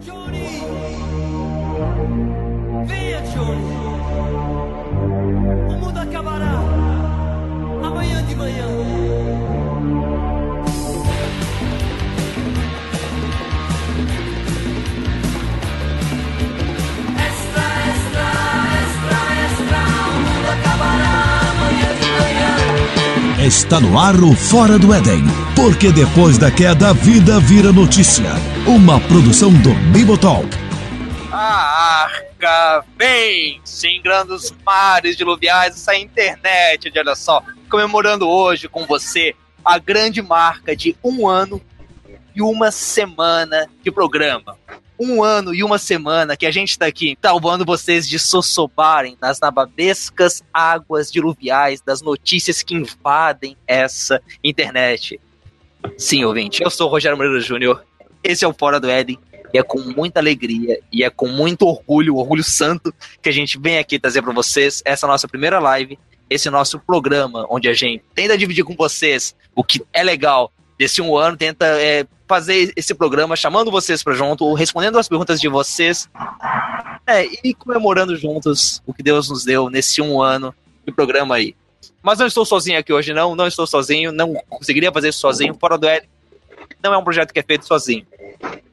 Johnny! Venha, Johnny! O mundo acabará amanhã de manhã. Está no ar o Fora do Éden, porque depois da queda a vida vira notícia. Uma produção do Bibotalk. A arca vem, singrando os mares diluviais, essa internet, olha só, comemorando hoje com você a grande marca de um ano e uma semana de programa. Um ano e uma semana que a gente está aqui salvando vocês de sossobarem nas nababescas águas diluviais das notícias que invadem essa internet. Sim, ouvinte, eu sou o Rogério Moreira Júnior, esse é o Fora do Éden, e é com muita alegria e é com muito orgulho, orgulho santo, que a gente vem aqui trazer para vocês essa nossa primeira live, esse nosso programa, onde a gente tenta dividir com vocês o que é legal desse um ano, tenta é, fazer esse programa chamando vocês para junto, respondendo as perguntas de vocês, é, e comemorando juntos o que Deus nos deu nesse um ano de programa aí. Mas não estou sozinho aqui hoje, não, não estou sozinho, não conseguiria fazer isso sozinho, fora do L. Não é um projeto que é feito sozinho.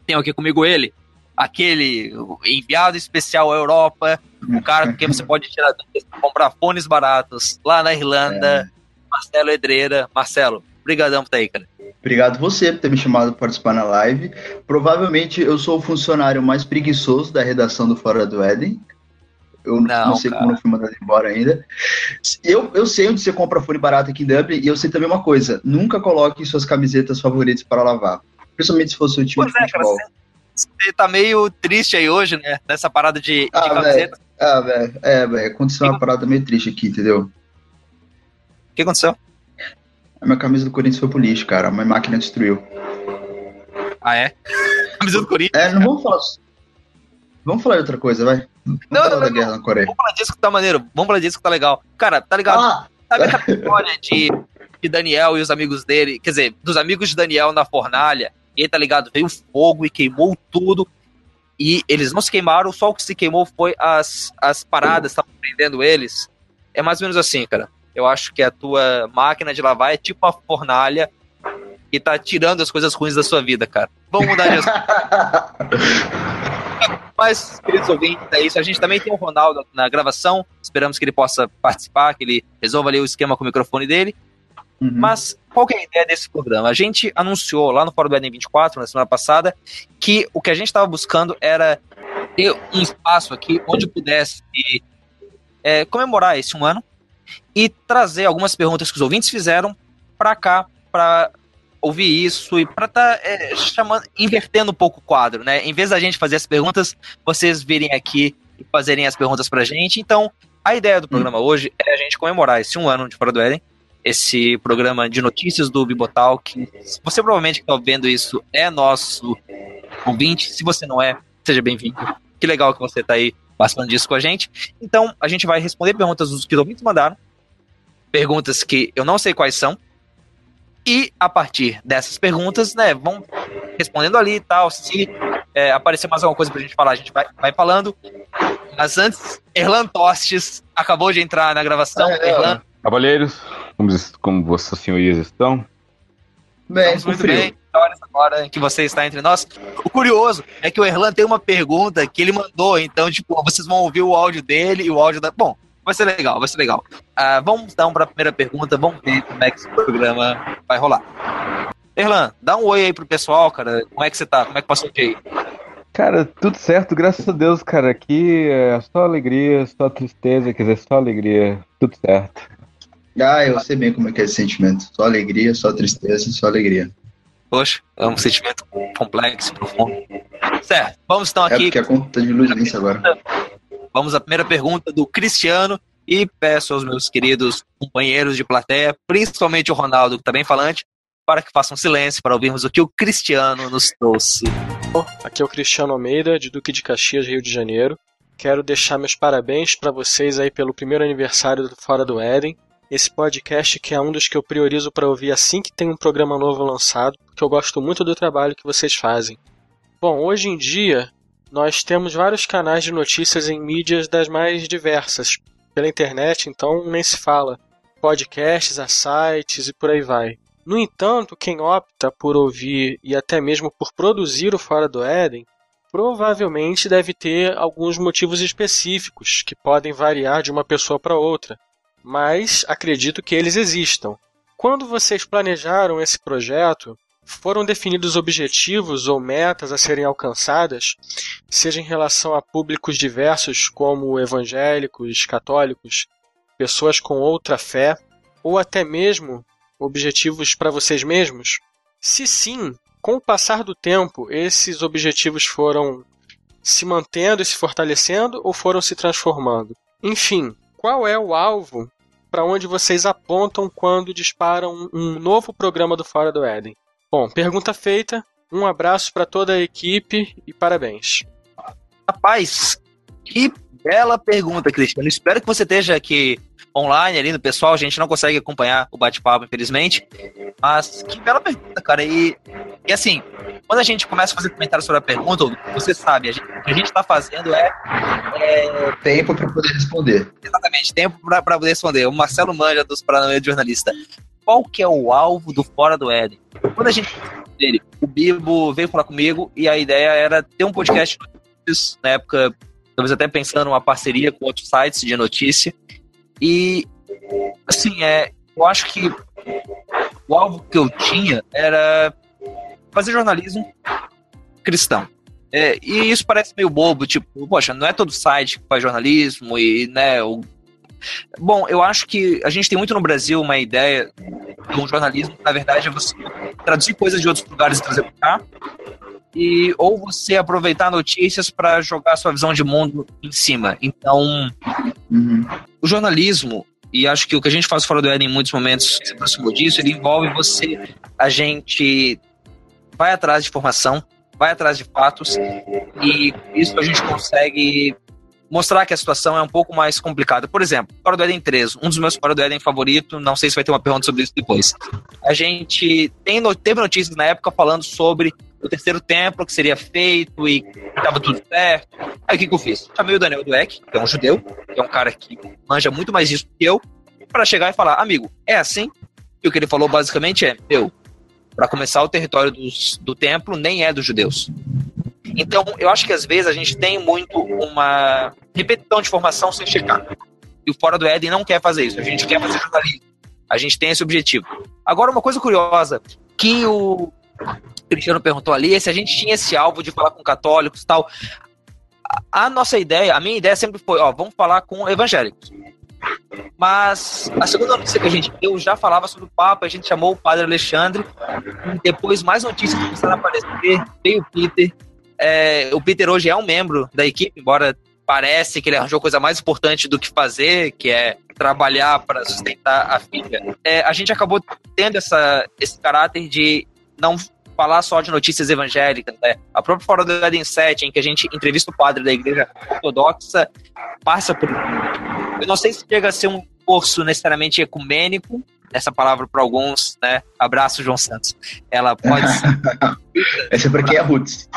Tenho aqui comigo ele, aquele enviado especial à Europa, o cara com quem você pode tirar comprar fones baratos lá na Irlanda, Marcelo Edreira. Marcelo, brigadão por estar aí, cara. Obrigado você por ter me chamado para participar na live. Provavelmente eu sou o funcionário mais preguiçoso da redação do Fora do Éden. Eu não, Não, sei cara. como não fui mandado embora ainda. Eu, eu sei onde você compra fone barato aqui em Dublin e eu sei também uma coisa: nunca coloque suas camisetas favoritas para lavar. Principalmente se for seu time Pois de é, cara, futebol. você, você tá meio triste aí hoje, né? Nessa parada de, de Ah, camiseta. Ah, velho, é, velho, aconteceu uma parada meio triste aqui, entendeu? O que aconteceu? A minha camisa do Corinthians foi pro lixo, cara. A minha máquina destruiu. Ah, é? Camisa do Corinthians. É, não vamos falar. Vamos falar de outra coisa, vai. Vamos Não, falar não, da não, guerra na Coreia. Vamos falar disso que tá maneiro. Vamos falar disso que tá legal. Cara, tá ligado? Ah, Sabe aquela história de, de Daniel e os amigos dele, quer dizer, dos amigos de Daniel na fornalha, e aí, tá ligado? Veio fogo e queimou tudo, e eles não se queimaram, só o que se queimou foi as, as paradas, estavam prendendo eles. É mais ou menos assim, cara. Eu acho que a tua máquina de lavar é tipo a fornalha e tá tirando as coisas ruins da sua vida, cara. Vamos mudar de assunto. Mas, queridos ouvintes, é isso. A gente também tem o Ronaldo na gravação. Esperamos que ele possa participar, que ele resolva ali o esquema com o microfone dele. Uhum. Mas qual que é a ideia desse programa? A gente anunciou lá no Fórum do Eden 24, na semana passada, que o que a gente estava buscando era ter um espaço aqui onde pudesse é, comemorar esse um ano e trazer algumas perguntas que os ouvintes fizeram para cá, para ouvir isso e para estar chamando, invertendo um pouco o quadro, né? Em vez da gente fazer as perguntas, vocês virem aqui e fazerem as perguntas pra gente. Então, a ideia do programa hoje é a gente comemorar esse um ano de Fora do Éden, esse programa de notícias do Bibotal, que você provavelmente que está vendo isso é nosso ouvinte. Se você não é, seja bem-vindo. Que legal que você está aí participando disso com a gente. Então, a gente vai responder perguntas dos que os ouvintes mandaram, perguntas que eu não sei quais são, e a partir dessas perguntas, né, vão respondendo ali e tal. Se é, aparecer mais alguma coisa pra gente falar, a gente vai, vai falando. Mas antes, Erlan Tostes acabou de entrar na gravação. Ah, é. Erlan, Cavalheiros, como, como vossas senhorias estão? Bem, estamos muito frio. bem. Olha essa hora que você está entre nós. O curioso é que o Erlan tem uma pergunta que ele mandou, então, tipo, vocês vão ouvir o áudio dele e o áudio da. Bom, vai ser legal, vai ser legal. Ah, vamos então para a primeira pergunta, vamos ver como é que esse programa vai rolar. Erlan, dá um oi aí pro pessoal, cara. Como é que você tá? Como é que passou o dia aí? Cara, tudo certo, graças a Deus, cara. Aqui é só alegria, só tristeza, quer dizer, só alegria, tudo certo. Ah, eu sei bem como é que é esse sentimento. Só alegria, só tristeza, só alegria. Poxa, é um sentimento complexo, profundo. Certo, vamos então É aqui. porque a conta de luz vence agora. Vamos à primeira pergunta do Cristiano. E peço aos meus queridos companheiros de plateia, principalmente o Ronaldo, que está bem falante, para que façam silêncio para ouvirmos o que o Cristiano nos trouxe. Aqui é o Cristiano Almeida, de Duque de Caxias, Rio de Janeiro. Quero deixar meus parabéns para vocês aí pelo primeiro aniversário do Fora do Éden. Esse podcast que é um dos que eu priorizo para ouvir assim que tem um programa novo lançado, porque eu gosto muito do trabalho que vocês fazem. Bom, hoje em dia nós temos vários canais de notícias em mídias das mais diversas. Pela internet, então, nem se fala. Podcasts, a sites e por aí vai. No entanto, quem opta por ouvir e até mesmo por produzir o Fora do Éden provavelmente deve ter alguns motivos específicos que podem variar de uma pessoa para outra, mas acredito que eles existam. Quando vocês planejaram esse projeto, foram definidos objetivos ou metas a serem alcançadas, seja em relação a públicos diversos como evangélicos, católicos, pessoas com outra fé, ou até mesmo objetivos para vocês mesmos? Se sim, com o passar do tempo, esses objetivos foram se mantendo e se fortalecendo ou foram se transformando? Enfim, qual é o alvo para onde vocês apontam quando disparam um novo programa do Fora do Éden? Bom, pergunta feita. Um abraço para toda a equipe e parabéns. Rapaz, que bela pergunta, Cristiano. Espero que você esteja aqui online ali no pessoal. A gente não consegue acompanhar o bate-papo, infelizmente. Mas que bela pergunta, cara. E, e assim, quando a gente começa a fazer comentários sobre a pergunta, você sabe, a gente, o que a gente está fazendo é, é Tempo para poder responder. Exatamente, tempo para poder responder. O Marcelo Manja dos Paranoia de Jornalista. Qual que é o alvo do Fora do Éden? Quando a gente dele, o Bibo veio falar comigo e a ideia era ter um podcast na época, talvez até pensando uma parceria com outros sites de notícia. E assim, é, eu acho que o alvo que eu tinha era fazer jornalismo cristão. É, e isso parece meio bobo, tipo, poxa, não é todo site que faz jornalismo e, né, o Bom, eu acho que a gente tem muito no Brasil uma ideia de um jornalismo que, na verdade, é você traduzir coisas de outros lugares e trazer para cá. E, ou você aproveitar notícias para jogar sua visão de mundo em cima. Então, Uhum. o jornalismo, e acho que o que a gente faz fora do Éden em muitos momentos se aproximou disso, ele envolve você, a gente vai atrás de informação, vai atrás de fatos, e isso a gente consegue mostrar que a situação é um pouco mais complicada. Por exemplo, Fora do Éden 3, um dos meus Fora do Éden favorito, não sei se vai ter uma pergunta sobre isso depois. A gente tem, teve notícias na época falando sobre o terceiro templo que seria feito e estava tudo certo. Aí o que, que eu fiz? Chamei o Daniel Dweck, que é um judeu, que é um cara que manja muito mais disso que eu, para chegar e falar, amigo, é assim? E o que ele falou basicamente é, meu, para começar o território dos, do templo nem é dos judeus. Então, eu acho que às vezes a gente tem muito uma repetição de informação sem checar. E o Fora do Éden não quer fazer isso. A gente quer fazer jornalismo. A gente tem esse objetivo. Agora, uma coisa curiosa que o Cristiano perguntou ali é se a gente tinha esse alvo de falar com católicos e tal. A- nossa ideia, a minha ideia sempre foi, ó, vamos falar com evangélicos. Mas a segunda notícia que a gente deu já falava sobre o Papa, a gente chamou o Padre Alexandre, depois mais notícias começaram a aparecer, veio o Peter. É, o Peter hoje é um membro da equipe, embora parece que ele arranjou coisa mais importante do que fazer, que é trabalhar para sustentar a filha. É, a gente acabou tendo essa, esse caráter de não falar só de notícias evangélicas, né? A própria Fora do Eden 7, em que a gente entrevista o padre da igreja ortodoxa, passa por. Eu não sei se chega a ser um curso necessariamente ecumênico, essa palavra para alguns, né? Abraço, João Santos. Ela pode ser Essa é pra quem é roots.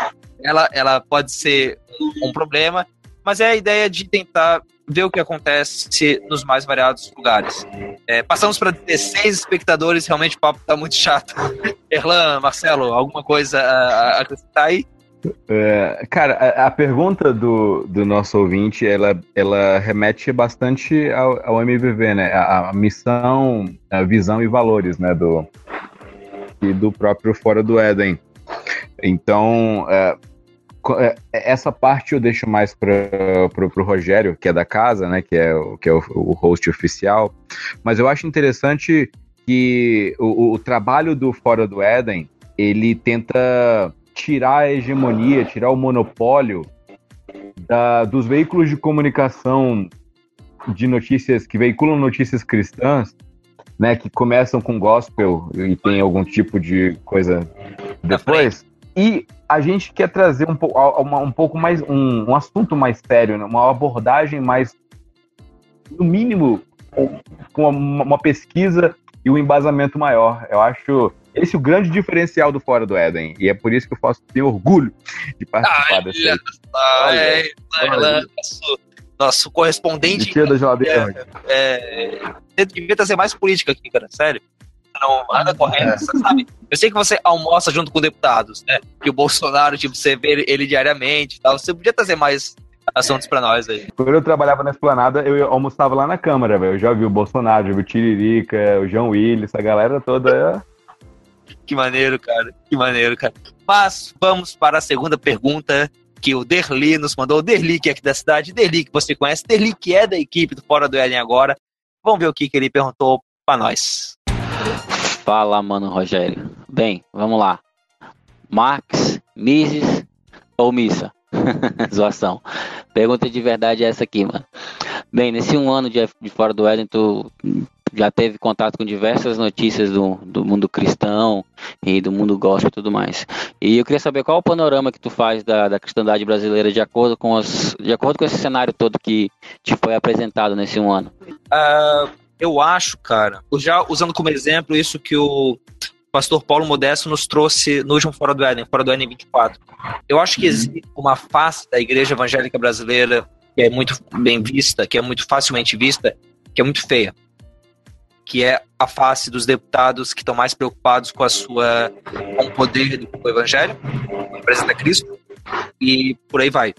Ela, ela pode ser um problema, mas é a ideia de tentar ver o que acontece nos mais variados lugares. É, passamos para 16 espectadores, realmente o papo tá muito chato. Erlan, Marcelo, alguma coisa a acrescentar aí? É, cara, a, a pergunta do, do nosso ouvinte, ela, ela remete bastante ao, ao MVV, né? A, a missão, a visão e valores, né? Do, e do próprio Fora do Éden. Então, é, essa parte eu deixo mais para o Rogério, que é da casa, né? Que é, o, que é o, o host oficial. Mas eu acho interessante que o, o- o trabalho do Fora do Éden, ele tenta tirar a hegemonia, tirar o monopólio da- dos veículos de comunicação de notícias que veiculam notícias cristãs, né, que começam com gospel e tem algum tipo de coisa depois. E a gente quer trazer um, uma- um pouco mais um, um assunto mais sério, né, uma abordagem mais, no mínimo, com uma, uma pesquisa e um embasamento maior. Eu acho esse é o grande diferencial do Fora do Éden. E é por isso que eu faço tenho orgulho de participar dessa. Ah, Olha, é, olha. nosso, nosso correspondente. Tira da geladeira. É, você devia trazer mais política aqui, cara, sério. Não, nada correto, você sabe? Eu sei que você almoça junto com deputados, né? Que o Bolsonaro, tipo, você vê ele diariamente e tal. Você podia trazer mais assuntos pra nós aí. Quando eu trabalhava na esplanada, eu almoçava lá na Câmara, velho. Eu já vi o Bolsonaro, já vi o Tiririca, o João Willis, essa galera toda. Que maneiro, cara. Que maneiro, cara. Mas vamos para a segunda pergunta que o Derli nos mandou. O Derli, que é aqui da cidade. Derli, que você conhece. Derli, que é da equipe do Fora do Eden agora. Vamos ver o que, que ele perguntou pra nós. Fala, mano, Rogério. Bem, vamos lá. Max, Mises ou Missa? Zoação. Pergunta de verdade é essa aqui, mano. Bem, nesse um ano de, de Fora do Éden, tu já teve contato com diversas notícias do, do mundo cristão e do mundo gospel e tudo mais. E eu queria saber qual o panorama que tu faz da, da cristandade brasileira de acordo com os, de acordo com esse cenário todo que te foi apresentado nesse um ano. Ah, eu acho, cara, já usando como exemplo isso que o pastor Paulo Modesto nos trouxe no último Fora do Éden, Fora do Éden 24. Eu acho que existe uma face da igreja evangélica brasileira que é muito bem vista, que é muito facilmente vista, que é muito feia. Que é a face dos deputados que estão mais preocupados com a sua com o poder do evangelho, que representa Cristo, e por aí vai.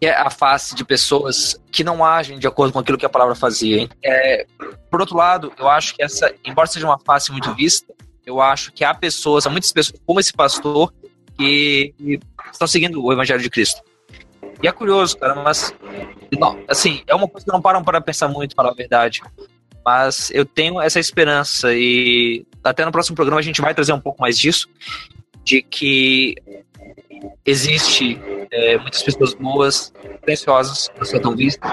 É a face de pessoas que não agem de acordo com aquilo que a palavra fazia. É, por outro lado, eu acho que essa, embora seja uma face muito vista, eu acho que há pessoas, há muitas pessoas como esse pastor que estão seguindo o Evangelho de Cristo. E é curioso, cara, mas não, assim, é uma coisa que não param para pensar muito, para a verdade. Mas eu tenho essa esperança e até no próximo programa a gente vai trazer um pouco mais disso, de que existe é, muitas pessoas boas, preciosas, não são tão vistas.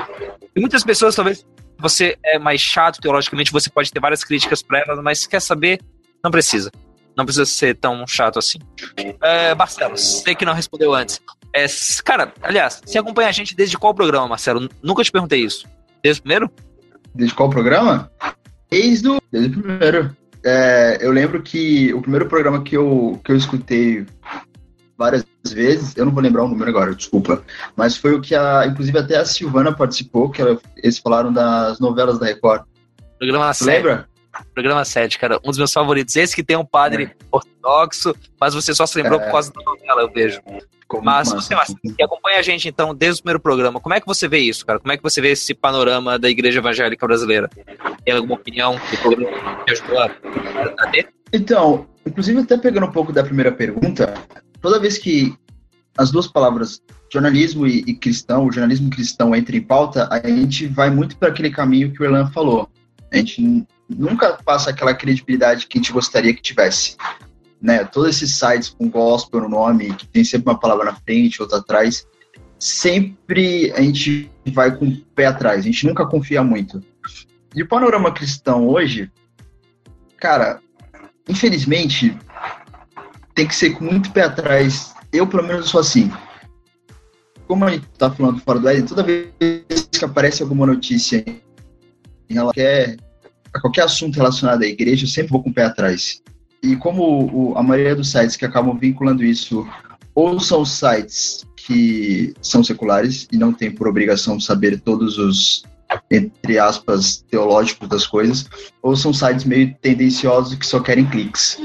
E muitas pessoas, talvez, você é mais chato teologicamente, você pode ter várias críticas para elas, mas quer saber, não precisa. Não precisa ser tão chato assim. É, Marcelo, sei que não respondeu antes. É, cara, aliás, você acompanha a gente desde qual programa, Marcelo? Nunca te perguntei isso. Desde o primeiro? Desde qual programa? Desde o, desde o primeiro. É, eu lembro que o primeiro programa que eu, que eu escutei várias vezes, eu não vou lembrar o número agora, desculpa, mas foi o que a, inclusive até a Silvana participou, que ela- eles falaram das novelas da Record. Programa Você 7. lembra? Programa 7, cara. Um dos meus favoritos. Esse que tem um padre ortodoxo, mas você só se lembrou É. por causa da novela, eu vejo. Muito Mas massa. você, Marcelo, que acompanha a gente, então, desde o primeiro programa, como é que você vê isso, cara? Como é que você vê esse panorama da igreja evangélica brasileira? Tem alguma opinião do programa que ajudou a a ter? Então, inclusive até pegando um pouco da primeira pergunta, toda vez que as duas palavras jornalismo e, e cristão, o jornalismo cristão entra em pauta, a gente vai muito para aquele caminho que o Elan falou. A gente nunca passa aquela credibilidade que a gente gostaria que tivesse. Né? Todos esses sites com gospel no nome, que tem sempre uma palavra na frente, outra atrás, sempre a gente vai com o pé atrás, a gente nunca confia muito. E o panorama cristão hoje, cara, infelizmente, tem que ser com muito pé atrás. Eu, pelo menos, sou assim. Como a gente tá falando fora do Éden, toda vez que aparece alguma notícia em qualquer, a qualquer assunto relacionado à igreja, eu sempre vou com o pé atrás. E como o- a maioria dos sites que acabam vinculando isso, ou são sites que são seculares e não têm por obrigação saber todos os, entre aspas, teológicos das coisas, ou são sites meio tendenciosos que só querem cliques.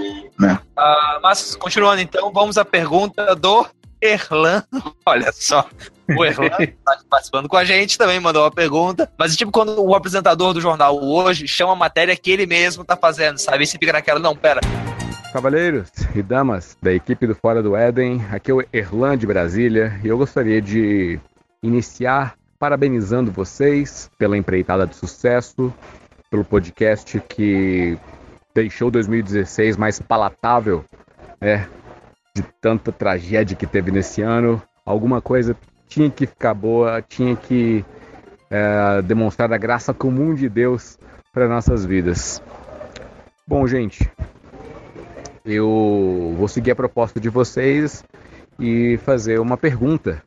Ah, mas, continuando então, vamos à pergunta do Erlan. Olha só, o Erlan está participando com a gente, também mandou uma pergunta. Mas é tipo quando o apresentador do jornal hoje chama a matéria que ele mesmo tá fazendo, sabe? E você fica naquela, não, pera, Cavaleiros e damas da equipe do Fora do Éden, aqui é o Erlan de Brasília e eu gostaria de iniciar parabenizando vocês pela empreitada de sucesso, pelo podcast que deixou 2016 mais palatável, né? De tanta tragédia que teve nesse ano. Alguma coisa tinha que ficar boa, tinha que é, demonstrar a graça comum de Deus para nossas vidas. Bom, gente, eu vou seguir a proposta de vocês e fazer uma pergunta.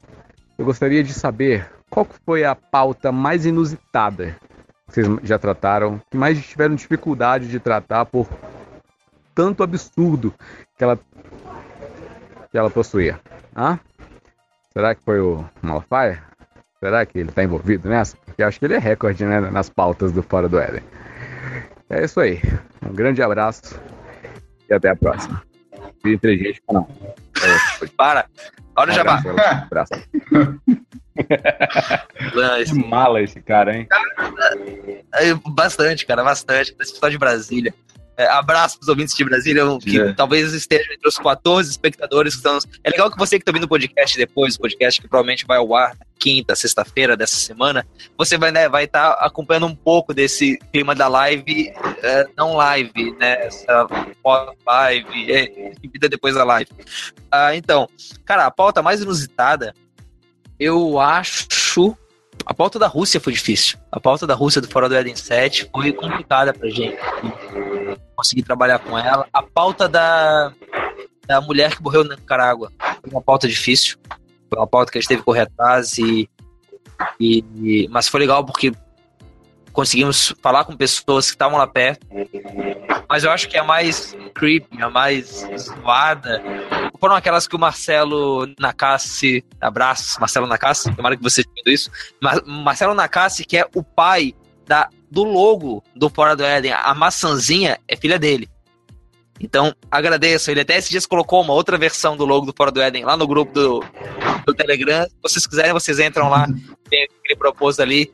Eu gostaria de saber qual foi a pauta mais inusitada vocês já trataram, que mais tiveram dificuldade de tratar por tanto absurdo que ela, que ela possuía. Hã? Será que foi o Malafaia? Será que ele está envolvido nessa? Porque eu acho que ele é recorde né, nas pautas do Fora do Éden. É isso aí. Um grande abraço e até a próxima. Vida inteligente não. Para. Olha o jabá. Abraço. Esse- Que mala esse cara, hein? É, Bastante, cara, bastante. Esse pessoal de Brasília. É, abraço pros ouvintes de Brasília, que É. talvez estejam entre os 14 espectadores que estão. É legal que você que tá ouvindo o podcast depois, o podcast que provavelmente vai ao ar quinta, sexta-feira dessa semana, você vai estar vai tá acompanhando um pouco desse clima da live, é, não live, né? Essa pós-live, é, vida depois da live. Ah, então, cara, a pauta mais inusitada, eu acho. A pauta da Rússia foi difícil. A pauta da Rússia do Fora do Eden 7 foi complicada pra gente. Consegui trabalhar com ela. A pauta da, da mulher que morreu na Nicarágua foi uma pauta difícil. Foi uma pauta que a gente teve que correr atrás e- e- mas foi legal porque conseguimos falar com pessoas que estavam lá perto. Mas eu acho que a mais creepy, a mais zoada, foram aquelas que o Marcelo Nakassi, abraços, Marcelo Nakassi, tomara que você tenha ouvido isso, Mar- Marcelo Nakassi, que é o pai da, do logo do Fora do Éden, a maçãzinha é filha dele. Então, agradeço. Ele até esses dias colocou uma outra versão do logo do Fora do Éden lá no grupo do, do Telegram. Se vocês quiserem, vocês entram lá. Tem aquele propôs ali.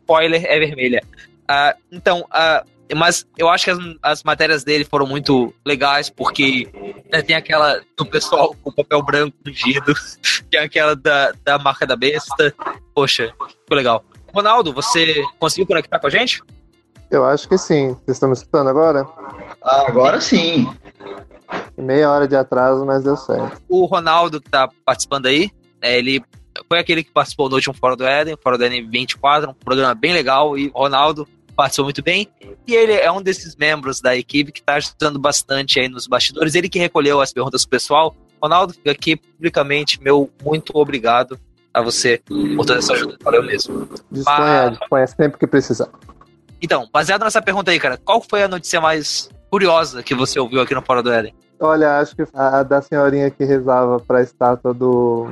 Spoiler é vermelha. Ah, então, ah, mas eu acho que as, as matérias dele foram muito legais, porque né, tem aquela do pessoal com papel branco ungido, tem aquela da, da marca da besta. Poxa, ficou legal. Ronaldo, você conseguiu conectar com a gente? Eu acho que sim. Vocês estão me escutando agora? Ah, agora sim. Meia hora de atraso, mas deu certo. O Ronaldo, que tá participando aí, é, ele foi aquele que participou no último Fora do Éden, Fora do Éden 24, um programa bem legal, e o Ronaldo participou muito bem. E ele é um desses membros da equipe que tá ajudando bastante aí nos bastidores. Ele que recolheu as perguntas do pessoal. Ronaldo, fica aqui publicamente, meu muito obrigado a você por toda essa ajuda. Valeu mesmo. Disponha, disponha sempre que precisar. Então, baseado nessa pergunta aí, cara, qual foi a notícia mais curiosa que você ouviu aqui no Fora do Éden? Olha, acho que a da senhorinha que rezava pra estátua do.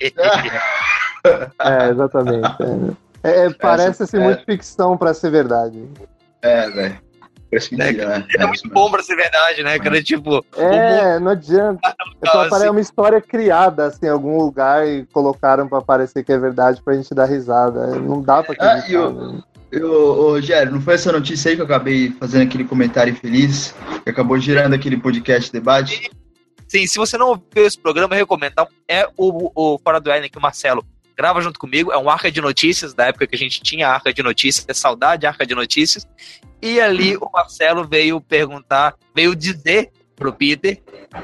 É, exatamente. É, é, parece assim, é. muito ficção pra ser verdade. É, velho. Parece mentira, né? É muito bom pra ser verdade, né, cara? Tipo, É, não adianta. É só assim. parece uma história criada assim, em algum lugar e colocaram pra parecer que é verdade pra gente dar risada. Não dá pra Ah, acreditar. e o- né? Eu, ô, Rogério, não foi essa notícia aí que eu acabei fazendo aquele comentário infeliz, que acabou girando aquele podcast debate? Sim, se você não ouviu esse programa, eu recomendo. Então, é o, o Fora do Éden que o Marcelo grava junto comigo. É um Arca de Notícias, da época que a gente tinha Arca de Notícias, é saudade Arca de Notícias. E ali o Marcelo veio perguntar, veio dizer pro Peter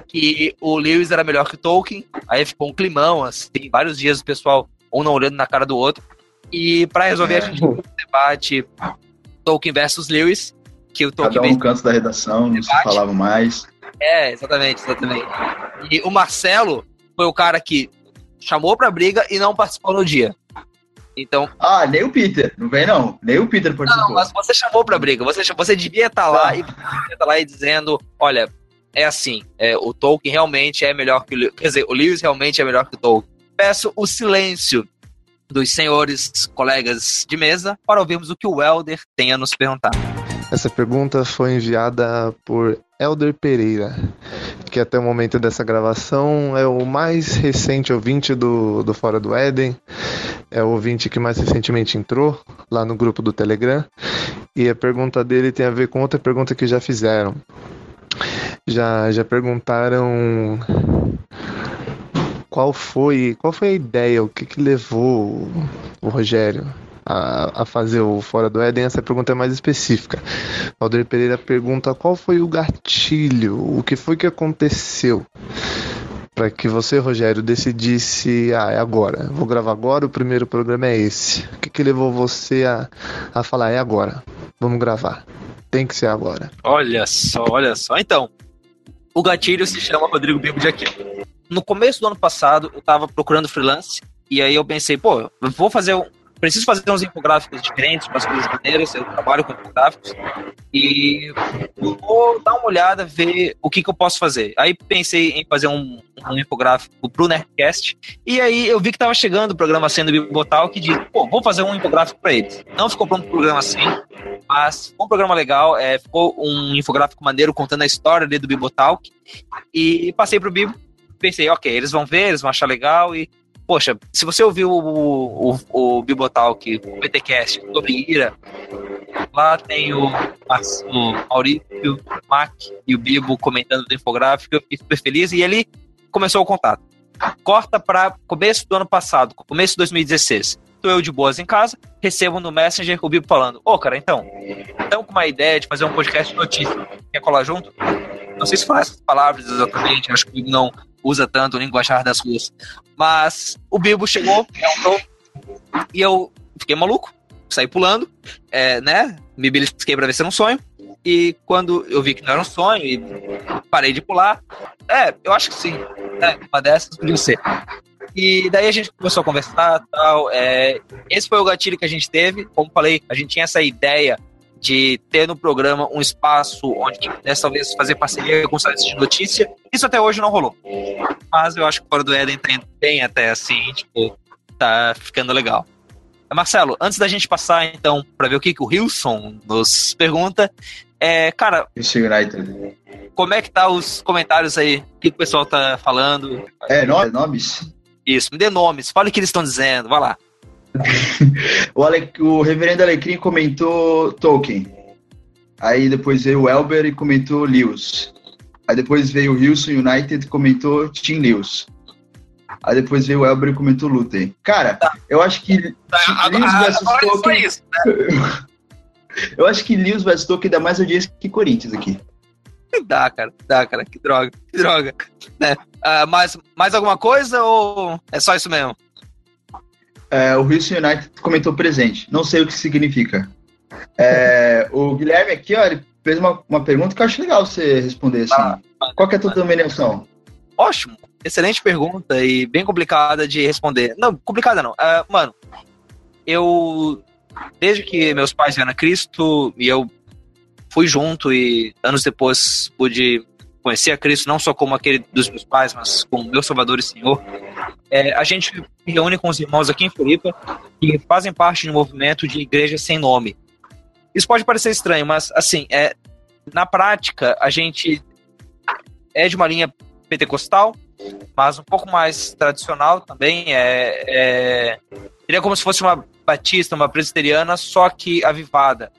que o Lewis era melhor que o Tolkien. Aí ficou um climão, assim, vários dias o pessoal um não olhando na cara do outro. E pra resolver, a gente teve um debate Tolkien versus Lewis, que o Tolkien Cada um canto da redação, não se falava mais. é, exatamente, exatamente. E o Marcelo foi o cara que chamou pra briga e não participou no dia. Então, Ah, nem o Peter, não vem não. Nem o Peter não, participou. mas você chamou pra briga. Você, você devia estar lá Tá. e devia estar lá e dizendo, olha, é assim, é, o Tolkien realmente é melhor que o Lewis. Quer dizer, o Lewis realmente é melhor que o Tolkien. Peço o silêncio dos senhores colegas de mesa para ouvirmos o que o Elder tem a nos perguntar. Essa pergunta foi enviada por Elder Pereira, que até o momento dessa gravação é o mais recente ouvinte do, do Fora do Éden, é o ouvinte que mais recentemente entrou lá no grupo do Telegram, e a pergunta dele tem a ver com outra pergunta que já fizeram. Já, já perguntaram qual foi, qual foi a ideia, o que, que levou o Rogério a, a fazer o Fora do Éden? Essa pergunta é mais específica. Alder Pereira pergunta qual foi o gatilho, o que foi que aconteceu para que você, Rogério, decidisse, ah, é agora, vou gravar agora, o primeiro programa é esse. O que, que levou você a, a falar, é agora, vamos gravar, tem que ser agora. Olha só, olha só. Então, o gatilho se chama Rodrigo Bibo de Aquino. No começo do ano passado, eu tava procurando freelance, e aí eu pensei, pô, vou fazer preciso fazer uns infográficos diferentes, umas coisas maneiras, eu trabalho com infográficos, e vou dar uma olhada, ver o que, que eu posso fazer. Aí pensei em fazer um, um infográfico pro Nerdcast, e aí eu vi que tava chegando o programa sendo Bibotal, que disse, pô, vou fazer um infográfico para eles. Não ficou pronto o programa assim, mas ficou um programa legal, é, ficou um infográfico maneiro contando a história ali do Bibotalk, e passei pro Bibo, pensei, ok, eles vão ver, eles vão achar legal, e Poxa, se você ouviu o, o, o Bibotalk, o BTcast, o Ira, lá tem o, o Maurício, o Mac e o Bibo comentando do infográfico, eu fiquei super feliz e ele começou o contato. Corta para começo do ano passado, começo de 2016. Tô eu de boas em casa, recebo no Messenger o Bibo falando: Ô, cara, então, estamos com uma ideia de fazer um podcast de notícia. Quer colar junto? Não sei se foram essas palavras exatamente, acho que o Bibo não usa tanto o linguajar das ruas. Mas o Bilbo chegou, perguntou, e eu fiquei maluco, saí pulando, é, né? Me belisquei pra ver se era um sonho. E quando eu vi que não era um sonho e parei de pular, é, eu acho que sim. É, uma dessas podia ser. E daí a gente começou a conversar tal. É, esse foi o gatilho que a gente teve. Como falei, a gente tinha essa ideia de ter no programa um espaço onde quem pudesse talvez fazer parceria com sites de notícia. Isso até hoje não rolou. Mas eu acho que fora do Éden tem, tem até assim, tipo, tá ficando legal. Marcelo, antes da gente passar então para ver o que, que o Wilson nos pergunta, é, cara, como é que tá os comentários aí? O que, que o pessoal tá falando? É, no- nomes? Isso, me dê nomes, fale o que eles estão dizendo, vai lá. O, Ale, o reverendo Alecrim comentou Tolkien. Aí depois veio o Elber e comentou Lewis. Aí depois veio o Wilson United e comentou Tim Lewis. Aí depois veio o Elber e comentou Luther. Cara, eu acho que Lewis versus Agora foi Tolkien. isso, né? Eu acho que Lewis versus Tolkien dá mais audiência que Corinthians aqui. Dá, cara, dá, cara, que droga, que droga. Né? Ah, mais, mais alguma coisa ou é só isso mesmo? É, o Wilson United comentou presente. Não sei o que significa. É, o Guilherme aqui, ó, ele fez uma, uma pergunta que eu acho legal você responder assim. Qual que é a tua dominação? Ótimo, excelente pergunta e bem complicada de responder. Não, complicada não. Ah, mano, eu. Desde que meus pais vieram a Cristo e eu fui junto e anos depois pude conhecer a Cristo, não só como aquele dos meus pais, mas como meu Salvador e Senhor, é, a gente reúne com os irmãos aqui em Floripa que fazem parte de um movimento de igreja sem nome. Isso pode parecer estranho, mas assim, é, na prática, a gente é de uma linha pentecostal, mas um pouco mais tradicional também. É, é, seria como se fosse uma batista, uma presbiteriana, só que avivada.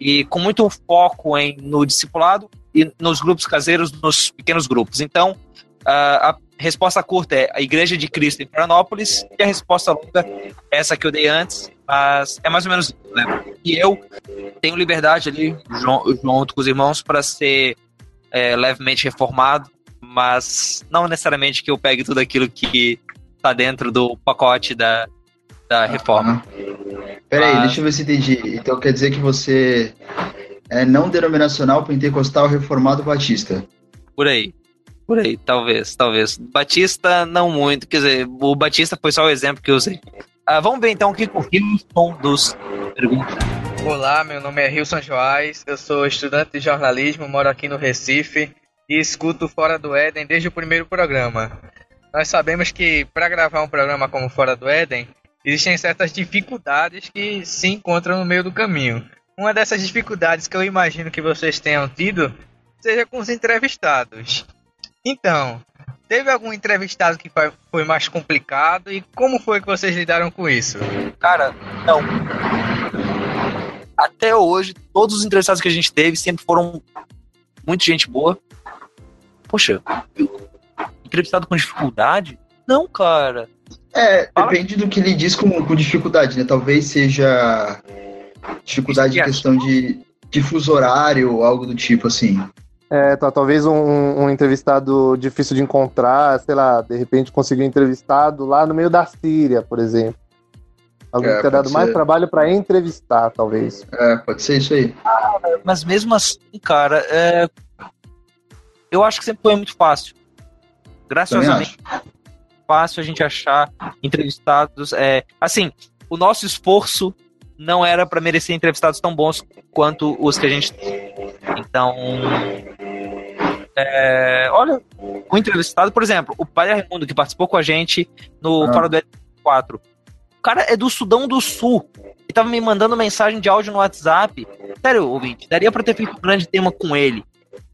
E com muito foco em, no discipulado e nos grupos caseiros, nos pequenos grupos. Então, a, a resposta curta é a Igreja de Cristo em Florianópolis, e a resposta longa é essa que eu dei antes, mas é mais ou menos isso, né? E eu tenho liberdade ali, jun- junto com os irmãos, para ser é, levemente reformado, mas não necessariamente que eu pegue tudo aquilo que tá dentro do pacote da, da reforma. Peraí, Ah. deixa eu ver se entendi. Então quer dizer que você é não denominacional, pentecostal, reformado, batista. Por aí. Por aí, talvez, talvez. Batista, não muito. Quer dizer, o Batista foi só o exemplo que eu usei. Ah, vamos ver então o que o Wilson dos pergunta. Olá, meu nome é Rilson Joás, eu sou estudante de jornalismo, moro aqui no Recife e escuto Fora do Éden desde o primeiro programa. Nós sabemos que para gravar um programa como Fora do Éden, existem certas dificuldades que se encontram no meio do caminho. Uma dessas dificuldades que eu imagino que vocês tenham tido seja com os entrevistados. Então, teve algum entrevistado que foi- mais complicado e como foi que vocês lidaram com isso? Cara, não. Até hoje, todos os entrevistados que a gente teve sempre foram muito gente boa. Poxa, entrevistado com dificuldade? Não, cara. É, Fala. depende do que ele diz com, com dificuldade, né? Talvez seja dificuldade em questão de, de fuso horário ou algo do tipo assim. É, tá, talvez um, um entrevistado difícil de encontrar, sei lá, de repente conseguir um entrevistado lá no meio da Síria, por exemplo. Alguém É, que dado mais ser. trabalho pra entrevistar, talvez. É, pode ser isso aí. Mas mesmo assim, cara, é... eu acho que sempre foi muito fácil. Graciosamente fácil a gente achar entrevistados. É, assim, o nosso esforço não era para merecer entrevistados tão bons quanto os que a gente tem. Então, é, olha, o entrevistado, por exemplo, o Pai Raimundo, que participou com a gente no Ah. Fora do Éden 4. O cara é do Sudão do Sul. Ele tava me mandando mensagem de áudio no WhatsApp. Sério, ouvinte, daria pra ter feito um grande tema com ele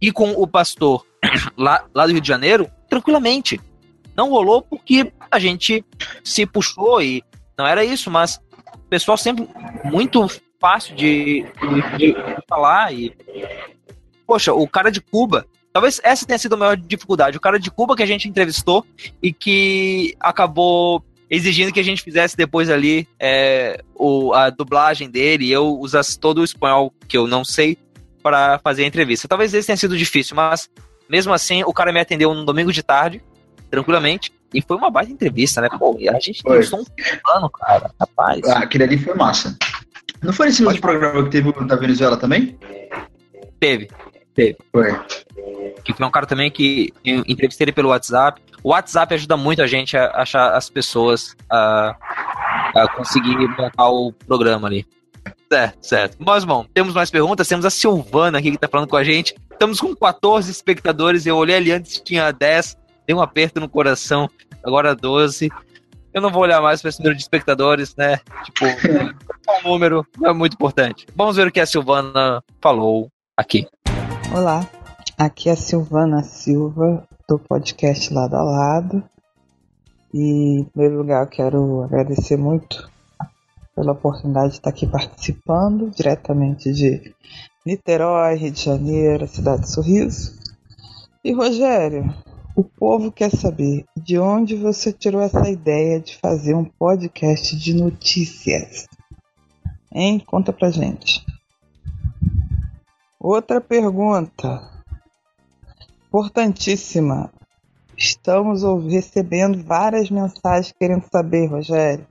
e com o pastor lá, lá do Rio de Janeiro, tranquilamente. Não rolou porque a gente se puxou e não era isso, mas pessoal sempre muito fácil de, de- falar e poxa, o cara de Cuba, talvez essa tenha sido a maior dificuldade, o cara de Cuba que a gente entrevistou e que acabou exigindo que a gente fizesse depois ali é, o, a dublagem dele e eu usasse todo o espanhol que eu não sei para fazer a entrevista. Talvez esse tenha sido difícil, mas mesmo assim o cara me atendeu no domingo de tarde, tranquilamente, e foi uma baita entrevista, né? Pô, e a gente Foi. lançou um plano, cara, rapaz. Ah, aquele ali foi massa. Não foi nesse mesmo programa que teve o da Venezuela também? Teve. Foi. que foi um cara também que entrevistei ele pelo WhatsApp. O WhatsApp ajuda muito a gente a achar as pessoas a, a conseguir montar o programa ali. Certo, certo. Mas, bom, temos mais perguntas. Temos a Silvana aqui que tá falando com a gente. Estamos com 14 espectadores. Eu olhei ali antes, tinha 10. Dei um aperto no coração. Agora 12. Eu não vou olhar mais para esse número de espectadores, né? Tipo, o número é muito importante. Vamos ver o que a Silvana falou aqui. Olá, aqui é a Silvana Silva do podcast Lado a Lado. E, em primeiro lugar, eu quero agradecer muito pela oportunidade de estar aqui participando diretamente de Niterói, Rio de Janeiro, cidade de Sorriso. E, Rogério, o povo quer saber de onde você tirou essa ideia de fazer um podcast de notícias. Hein? Conta pra gente. Outra pergunta. Importantíssima. Estamos recebendo várias mensagens querendo saber, Rogério.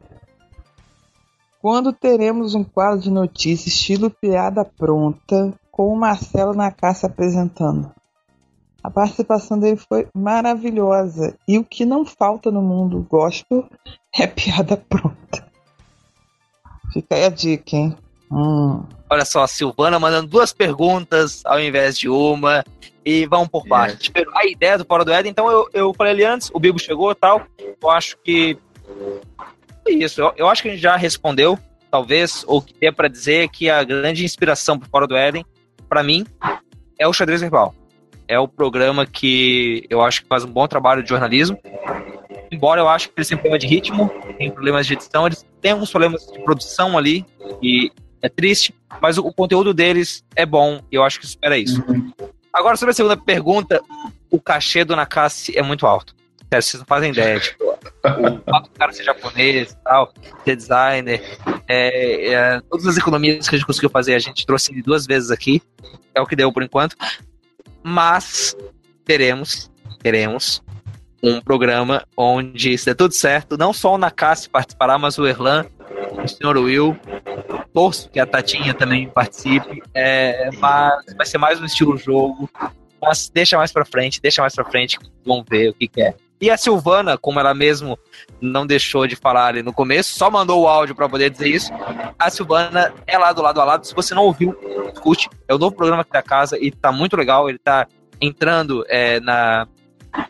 Quando teremos um quadro de notícias estilo piada pronta, com o Marcelo na caça apresentando? A participação dele foi maravilhosa. E o que não falta no mundo gospel é piada pronta. Fica aí a dica, hein? Hum. Olha só, a Silvana mandando duas perguntas ao invés de uma. E vamos por parte. Primeiro, A ideia do Fora do Éden, então eu, eu falei ali antes, o Bibo chegou e tal. Eu acho que. Foi isso. Eu, eu acho que a gente já respondeu, talvez, ou que tem para dizer que a grande inspiração pro Fora do Éden, para mim, é o xadrez verbal. É o programa que eu acho que faz um bom trabalho de jornalismo. Embora eu acho que eles têm problema de ritmo, tem problemas de edição, eles têm alguns problemas de produção ali, e é triste, mas o, o conteúdo deles é bom, e eu acho que espera isso. Agora, sobre a segunda pergunta, o cachê do Nakassi é muito alto. Sério, vocês não fazem ideia. Tipo, o fato do cara ser japonês tal, ser designer, é, é, todas as economias que a gente conseguiu fazer, a gente trouxe duas vezes aqui. É o que deu por enquanto. Mas teremos, teremos um programa onde, se der tudo certo, não só o Nakassi participará, mas o Erlan, o Sr. Will, torço que a Tatinha também participe, é, mas vai ser mais um estilo jogo, mas deixa mais pra frente, deixa mais pra frente, vamos ver o que, que é. E a Silvana, como ela mesmo não deixou de falar ali no começo, só mandou o áudio pra poder dizer isso. A Silvana é lá do lado a lado. Se você não ouviu, escute. É o novo programa aqui da casa e tá muito legal. Ele tá entrando é, na,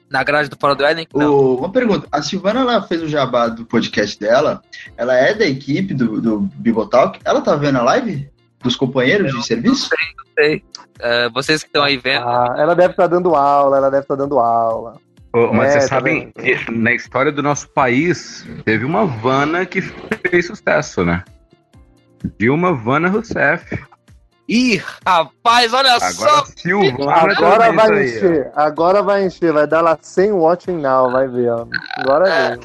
na grade do Fora do Éden. O- uma pergunta, a Silvana ela fez o jabá do podcast dela, ela é da equipe do, do Bibotalk, ela tá vendo a live dos companheiros de serviço? Não sei. É, vocês que estão aí vendo. Ah, ela deve estar dando aula, ela deve estar dando aula. Mas É, vocês tá sabem, na história do nosso país, teve uma Vana que fez sucesso, né? Dilma Vana Rousseff. Ih, rapaz, olha Agora só. Silvana Agora vai aí, ó. encher, agora vai encher, vai dar lá 100 watching now, vai ver, ó. Agora É. vem.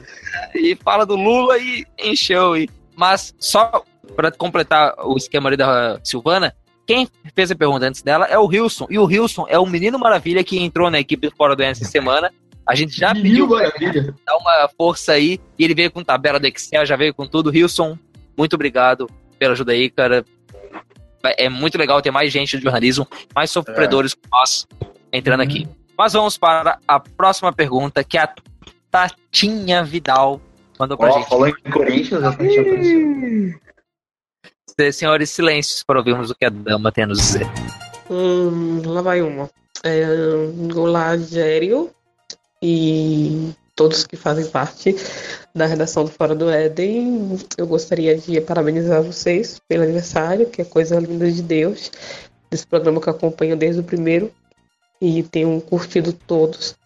e fala do Lula e encheu. E... Mas só para completar o esquema ali da Silvana, quem fez a pergunta antes dela é o Wilson. E o Wilson é o menino maravilha que entrou na equipe do Fora do essa semana. A gente já pediu pra Maravilha. dar uma força aí. E ele veio com tabela do Excel, já veio com tudo. Wilson, muito obrigado pela ajuda aí, cara. É muito legal ter mais gente do jornalismo, mais sofredores como nós entrando aqui. Mas vamos para a próxima pergunta, que é a Tatinha Vidal Mandou pra Ó, gente. falou em Corinthians, aparecido. Senhores, silêncios para ouvirmos o que a dama tem a nos dizer. Hum, lá vai uma. É, olá, Gério e todos que fazem parte da redação do Fora do Éden. Eu gostaria de parabenizar vocês pelo aniversário, que é coisa linda de Deus, desse programa que eu acompanho desde o primeiro e tenho curtido todos.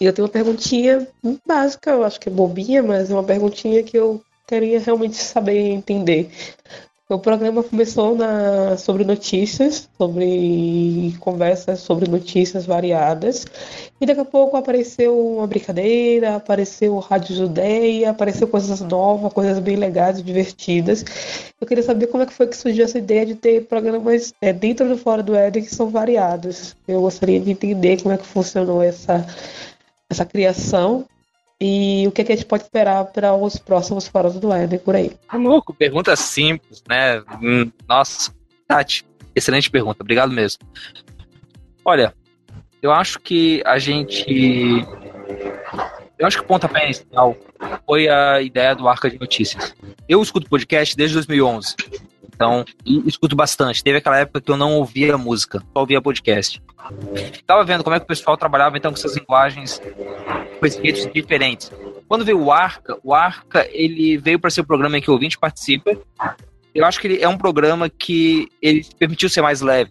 E eu tenho uma perguntinha básica, eu acho que é bobinha, mas é uma perguntinha que eu queria realmente saber entender. O programa começou na, sobre notícias, sobre conversas sobre notícias variadas, e daqui a pouco apareceu uma brincadeira, apareceu o Rádio Judeia, apareceu coisas novas, coisas bem legais, divertidas. Eu queria saber como é que foi que surgiu essa ideia de ter programas é, dentro do Fora do Éden que são variados. Eu gostaria de entender como é que funcionou essa, essa criação e o que, é que a gente pode esperar para os próximos Fora do Éden por aí. Tá louco, pergunta simples, né? Hum, Nossa, Tati, excelente pergunta, obrigado mesmo. Olha, eu acho que a gente. Eu acho que o pontapé inicial foi a ideia do Arca de Notícias. Eu escuto podcast desde 2011. Então, escuto bastante. Teve aquela época que eu não ouvia música, só ouvia podcast. Tava vendo como é que o pessoal trabalhava então com essas linguagens, com jeitos diferentes. Quando veio o Arca, o Arca ele veio para ser o programa em que o ouvinte participa. Eu acho que ele é um programa que ele permitiu ser mais leve.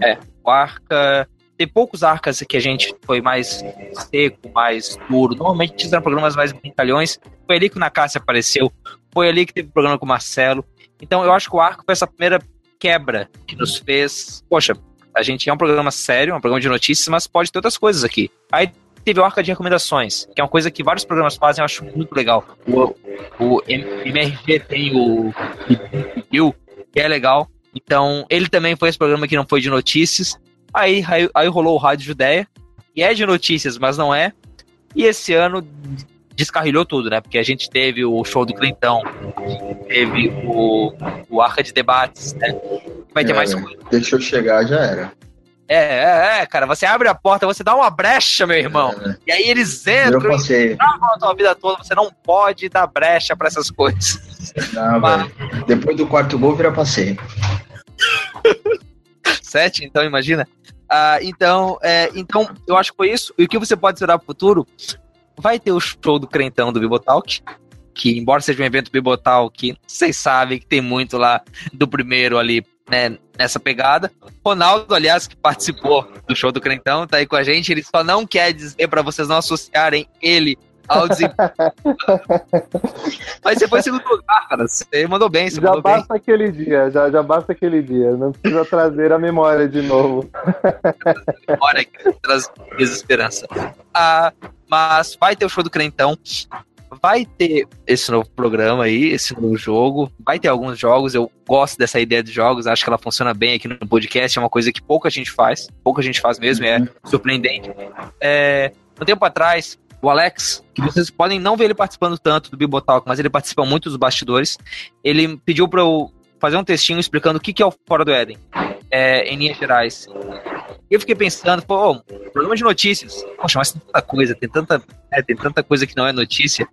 É, o Arca tem poucos arcas que a gente foi mais seco, mais duro. Normalmente eram programas mais brincalhões. Foi ali que o Nakassi apareceu. Foi ali que teve o programa com o Marcelo. Então eu acho que o arco foi essa primeira quebra que nos fez. Poxa, a gente é um programa sério, um programa de notícias, mas pode ter outras coisas aqui. Aí teve o arca de recomendações, que é uma coisa que vários programas fazem, eu acho muito legal. O, o MRG tem o Bill, que é legal. Então, ele também foi esse programa que não foi de notícias. Aí, aí, aí rolou o Rádio Judeia, que é de notícias, mas não é. E esse ano descarrilhou tudo, né? Porque a gente teve o show do Clintão, teve o, o Arca de Debates, né? Vai ter É, mais coisa. Deixa eu chegar, já era. É, é, é, cara, você abre a porta, você dá uma brecha, meu irmão. E aí eles Eu entram passei. e travam a tua vida toda, você não pode dar brecha pra essas coisas. Não, velho. Depois do quarto gol, vira passeio. Sete, então, imagina. Ah, então, é, então, eu acho que foi isso. E o que você pode esperar pro futuro? Vai ter o show do Crentão do Bibotalk, que embora seja um evento Bibotalk, vocês sabem que tem muito lá do primeiro ali, né, nessa pegada. Ronaldo, aliás, que participou do show do Crentão, tá aí com a gente, ele só não quer dizer pra vocês não associarem ele ao desempenho. Mas você foi em segundo lugar, cara. Você mandou bem, você Já mandou bem. basta aquele dia, já, já basta aquele dia. Não precisa trazer a memória de novo. memória que traz desesperança. Ah, mas vai ter o show do Crentão. Vai ter esse novo programa aí, esse novo jogo. Vai ter alguns jogos. Eu gosto dessa ideia de jogos. Acho que ela funciona bem aqui no podcast. É uma coisa que pouca gente faz. Pouca gente faz mesmo. É surpreendente. É, um tempo atrás, o Alex, que vocês podem não ver ele participando tanto do Bibotalk, mas ele participa muito dos bastidores. Ele pediu para eu fazer um textinho explicando o que que é o Fora do Éden, é, em linhas gerais. E eu fiquei pensando, pô, programa de notícias. Poxa, mas tem tanta coisa, tem tanta, é, tem tanta coisa que não é notícia.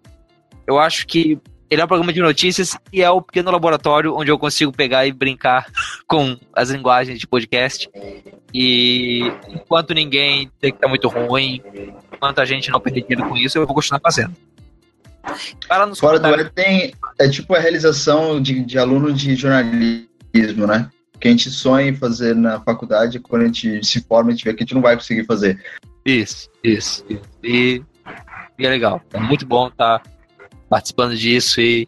Eu acho que ele é um programa de notícias e é o pequeno laboratório onde eu consigo pegar e brincar com as linguagens de podcast. E enquanto ninguém tem que tá muito ruim, enquanto a gente não perder dinheiro com isso, eu vou continuar fazendo. Lá nos Fora do. Éden é tipo a realização de, de aluno de jornalismo, né? Que a gente sonha em fazer na faculdade, quando a gente se forma, a gente vê que a gente não vai conseguir fazer. Isso, isso. isso. E, e é legal. É muito bom estar participando disso e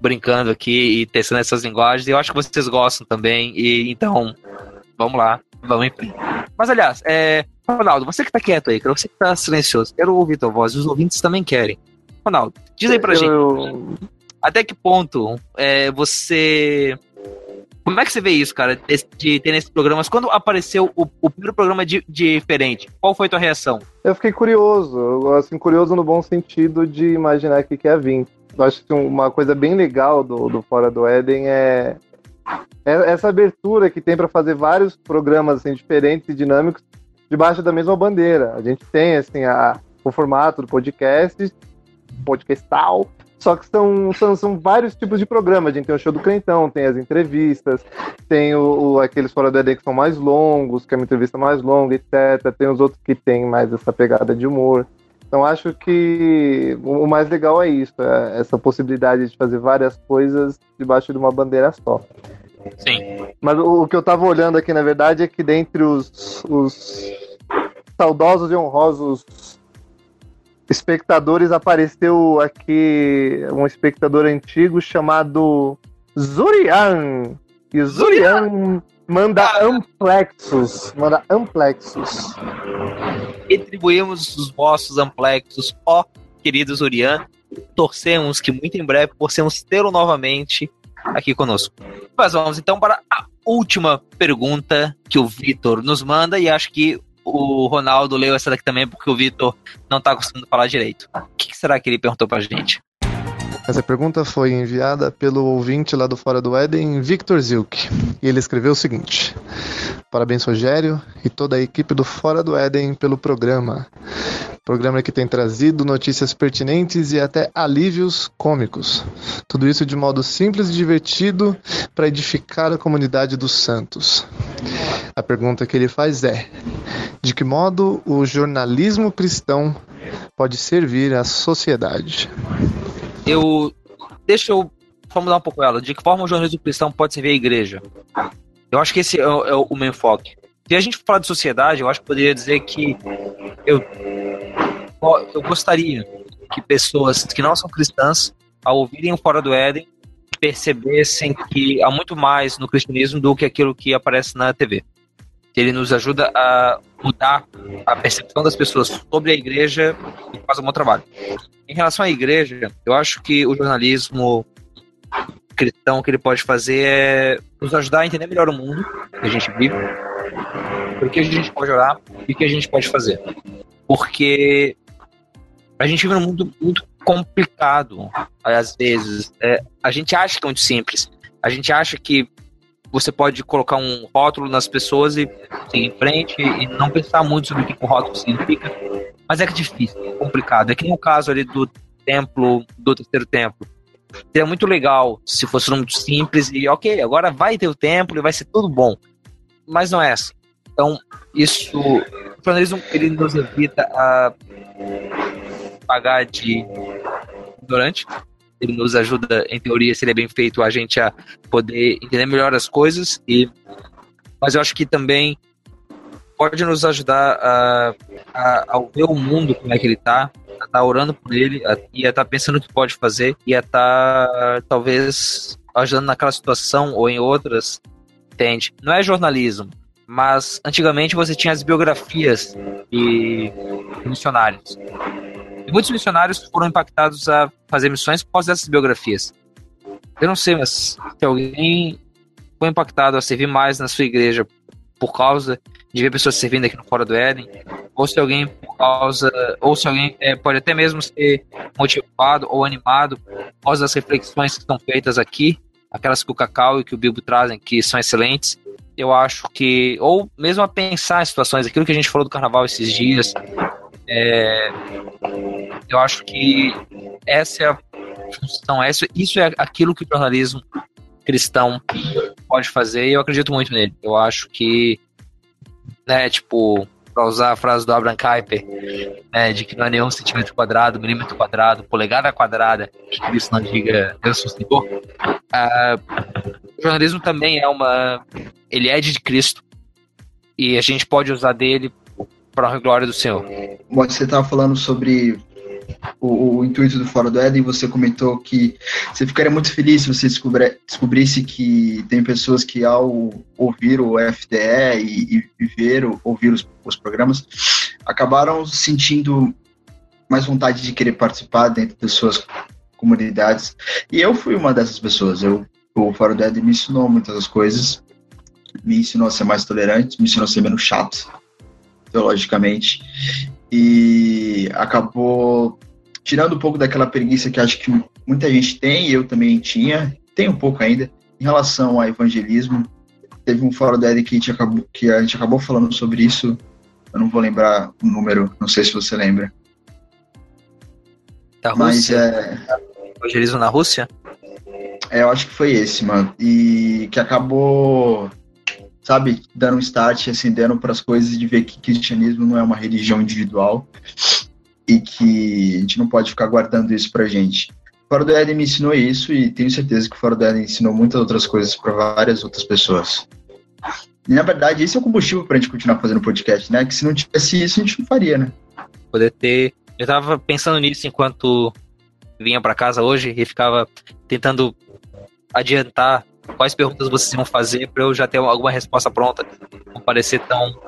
brincando aqui e testando essas linguagens. Eu acho que vocês gostam também. E então, vamos lá, vamos em frente. Mas aliás, é, Ronaldo, você que tá quieto aí, você que tá silencioso, quero ouvir tua voz, os ouvintes também querem. Ronaldo, diz aí pra gente. Eu- Até que ponto é, você. Como é que você vê isso, cara, de, de ter nesses programas? Quando apareceu o, o primeiro programa di- diferente, qual foi a tua reação? Eu fiquei curioso, assim, curioso no bom sentido de imaginar o que que ia vir. Eu acho que uma coisa bem legal do, do Fora do Éden é, é essa abertura que tem para fazer vários programas assim, diferentes e dinâmicos debaixo da mesma bandeira. A gente tem assim a, o formato do podcast, podcastal, Só que são, são, são vários tipos de programas. A gente tem o show do Crentão, tem as entrevistas, tem o, o- aqueles fora do ED que são mais longos, que é uma entrevista mais longa, etc. Tem os outros que tem mais essa pegada de humor. Então acho que o mais legal é isso, é essa possibilidade de fazer várias coisas debaixo de uma bandeira só. Sim. Mas o, o que eu tava olhando aqui, na verdade, é que dentre os, os saudosos e honrosos espectadores apareceu aqui um espectador antigo chamado Zurian. E o Zurian manda amplexos. Manda amplexos. Retribuímos os vossos amplexos, ó queridos Urian. Torcemos que muito em breve possamos tê-lo novamente aqui conosco. Mas vamos então para a última pergunta que o Vitor nos manda, e acho que o Ronaldo leu essa daqui também, porque o Vitor não está conseguindo falar direito. O que será que ele perguntou pra gente? Essa pergunta foi enviada pelo ouvinte lá do Fora do Éden, Victor Zilk. E ele escreveu o seguinte: Parabéns, Rogério e toda a equipe do Fora do Éden pelo programa. Programa que tem trazido notícias pertinentes e até alívios cômicos. Tudo isso de modo simples e divertido para edificar a comunidade dos santos. A pergunta que ele faz é: de que modo o jornalismo cristão pode servir à sociedade? Eu. Deixa eu formular um pouco ela. De que forma o jornalismo cristão pode servir à igreja? Eu acho que esse é o, é o meu enfoque. Se a gente falar de sociedade, eu acho que poderia dizer que eu, eu gostaria que pessoas que não são cristãs, ao ouvirem o Fora do Éden, percebessem que há muito mais no cristianismo do que aquilo que aparece na TV. Ele nos ajuda a mudar a percepção das pessoas sobre a igreja e faz um bom trabalho. Em relação à igreja, eu acho que o jornalismo cristão que ele pode fazer é nos ajudar a entender melhor o mundo que a gente vive, por que a gente pode orar e o que a gente pode fazer. Porque a gente vive num mundo muito complicado, às vezes. É, a gente acha que é muito simples. A gente acha que você pode colocar um rótulo nas pessoas e seguir em frente e não pensar muito sobre o que o rótulo significa. Mas é que é difícil, é complicado. É que no caso ali do templo, do terceiro templo, seria muito legal se fosse muito simples e ok, agora vai ter o templo e vai ser tudo bom. Mas não é assim. Então, isso. O jornalismo ele nos evita a pagar de ignorante. Ele nos ajuda, em teoria, se ele é bem feito, a gente a poder entender melhor as coisas. E, mas eu acho que também pode nos ajudar a, a, a ver o mundo como é que ele tá, a estar orando por ele a, e a estar pensando o que pode fazer e a estar talvez ajudando naquela situação ou em outras, entende? Não é jornalismo, mas antigamente você tinha as biografias de missionários. E muitos missionários foram impactados a fazer missões por causa dessas biografias. Eu não sei, mas se alguém foi impactado a servir mais na sua igreja por causa de ver pessoas servindo aqui no Fora do Éden, ou se alguém por causa, ou se alguém é, pode até mesmo ser motivado ou animado por causa das reflexões que são feitas aqui, aquelas que o Cacau e que o Bilbo trazem, que são excelentes. Eu acho que, ou mesmo a pensar em situações, aquilo que a gente falou do carnaval esses dias, é, eu acho que essa é a função, essa, isso é aquilo que o jornalismo cristão pode fazer e eu acredito muito nele. Eu acho que, né, tipo, pra usar a frase do Abraham Kuyper, né, de que não é nenhum centímetro quadrado, milímetro quadrado, polegada quadrada, que Cristo não diga Deus sustentou. Ah, o jornalismo também é uma. Ele é de Cristo e a gente pode usar dele para a glória do Senhor. Você estava falando sobre o, o intuito do Fora do Éden, você comentou que você ficaria muito feliz se você descobri- descobrisse que tem pessoas que ao ouvir o FDE e, e ver, ouvir os, os programas, acabaram sentindo mais vontade de querer participar dentro das suas comunidades. E eu fui uma dessas pessoas. Eu, o Fora do Éden me ensinou muitas coisas, me ensinou a ser mais tolerante, me ensinou a ser menos chato, teologicamente e acabou tirando um pouco daquela preguiça que acho que muita gente tem, e eu também tinha, tem um pouco ainda, em relação ao evangelismo. Teve um fórum da Ed que a gente acabou, que a gente acabou falando sobre isso, eu não vou lembrar o número, não sei se você lembra. Da Mas Rússia. é. evangelismo na Rússia? É, eu acho que foi esse, mano. E que acabou, sabe, dando um start, acendendo para as coisas de ver que cristianismo não é uma religião individual e que a gente não pode ficar guardando isso pra gente. Fora do Éden me ensinou isso e tenho certeza que Fora do Éden ensinou muitas outras coisas para várias outras pessoas. E na verdade, esse é o combustível pra gente continuar fazendo podcast, né? Que se não tivesse isso, a gente não faria, né? Poder ter. Eu tava pensando nisso enquanto vinha pra casa hoje e ficava tentando adiantar quais perguntas vocês iam fazer pra eu já ter alguma resposta pronta. Não parecer tão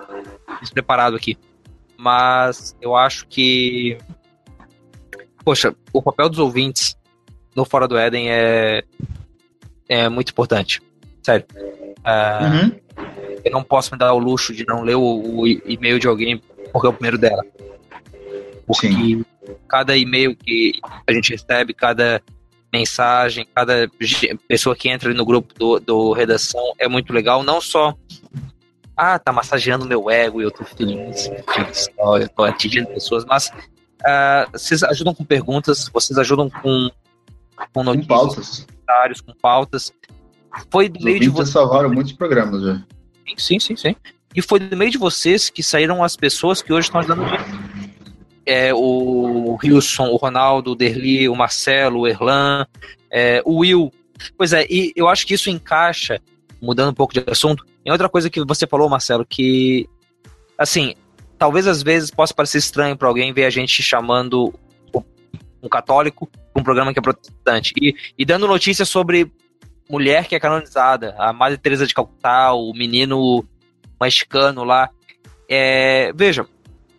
despreparado aqui. Mas eu acho que. Poxa, o papel dos ouvintes no Fora do Éden é, é muito importante. Sério. Ah, Uhum. Eu não posso me dar o luxo de não ler o, o e-mail de alguém porque é o primeiro dela. Porque cada e-mail que a gente recebe, cada mensagem, cada pessoa que entra no grupo do, do redação é muito legal. Não só, ah, tá massageando meu ego e eu tô feliz, feliz, eu tô atingindo pessoas, mas ah, vocês ajudam com perguntas, vocês ajudam com, com notícias, pautas. comentários, com pautas. Foi do Os meio de vocês. salvaram muitos programas já. Sim, sim, sim. E foi do meio de vocês que saíram as pessoas que hoje estão ajudando. É, o Wilson, o Ronaldo, o Derli, o Marcelo, o Erlan, é, o Will. Pois é, e eu acho que isso encaixa, mudando um pouco de assunto, em outra coisa que você falou, Marcelo, que, assim, talvez às vezes possa parecer estranho para alguém ver a gente chamando um católico um programa que é protestante. E, e dando notícias sobre mulher que é canonizada, a Madre Teresa de Calcutá, o menino mexicano lá. É, veja,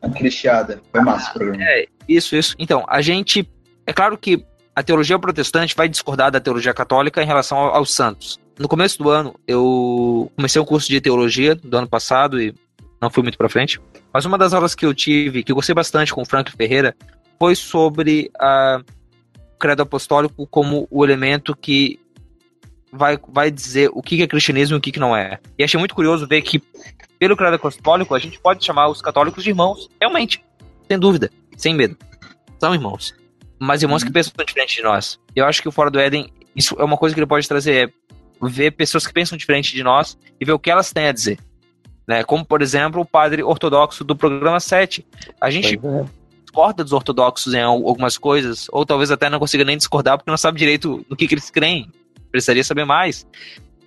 A Cristiada. Foi massa o programa. é, isso, isso. Então, a gente. É claro que a teologia protestante vai discordar da teologia católica em relação ao- aos santos. No começo do ano, eu comecei um curso de teologia do ano passado e não fui muito pra frente. Mas uma das aulas que eu tive, que eu gostei bastante com o Frank Ferreira, foi sobre a o credo apostólico como o elemento que vai, vai dizer o que é cristianismo e o que não é. E achei muito curioso ver que, pelo credo apostólico, a gente pode chamar os católicos de irmãos, realmente, sem dúvida, sem medo. São irmãos. Mas irmãos que pensam diferente de nós. Eu acho que o Fora do Éden, isso é uma coisa que ele pode trazer, é ver pessoas que pensam diferente de nós e ver o que elas têm a dizer. Né? Como, por exemplo, o padre ortodoxo do programa 7. A gente discorda dos ortodoxos em al- algumas coisas, ou talvez até não consiga nem discordar porque não sabe direito no que, que eles creem. Precisaria saber mais.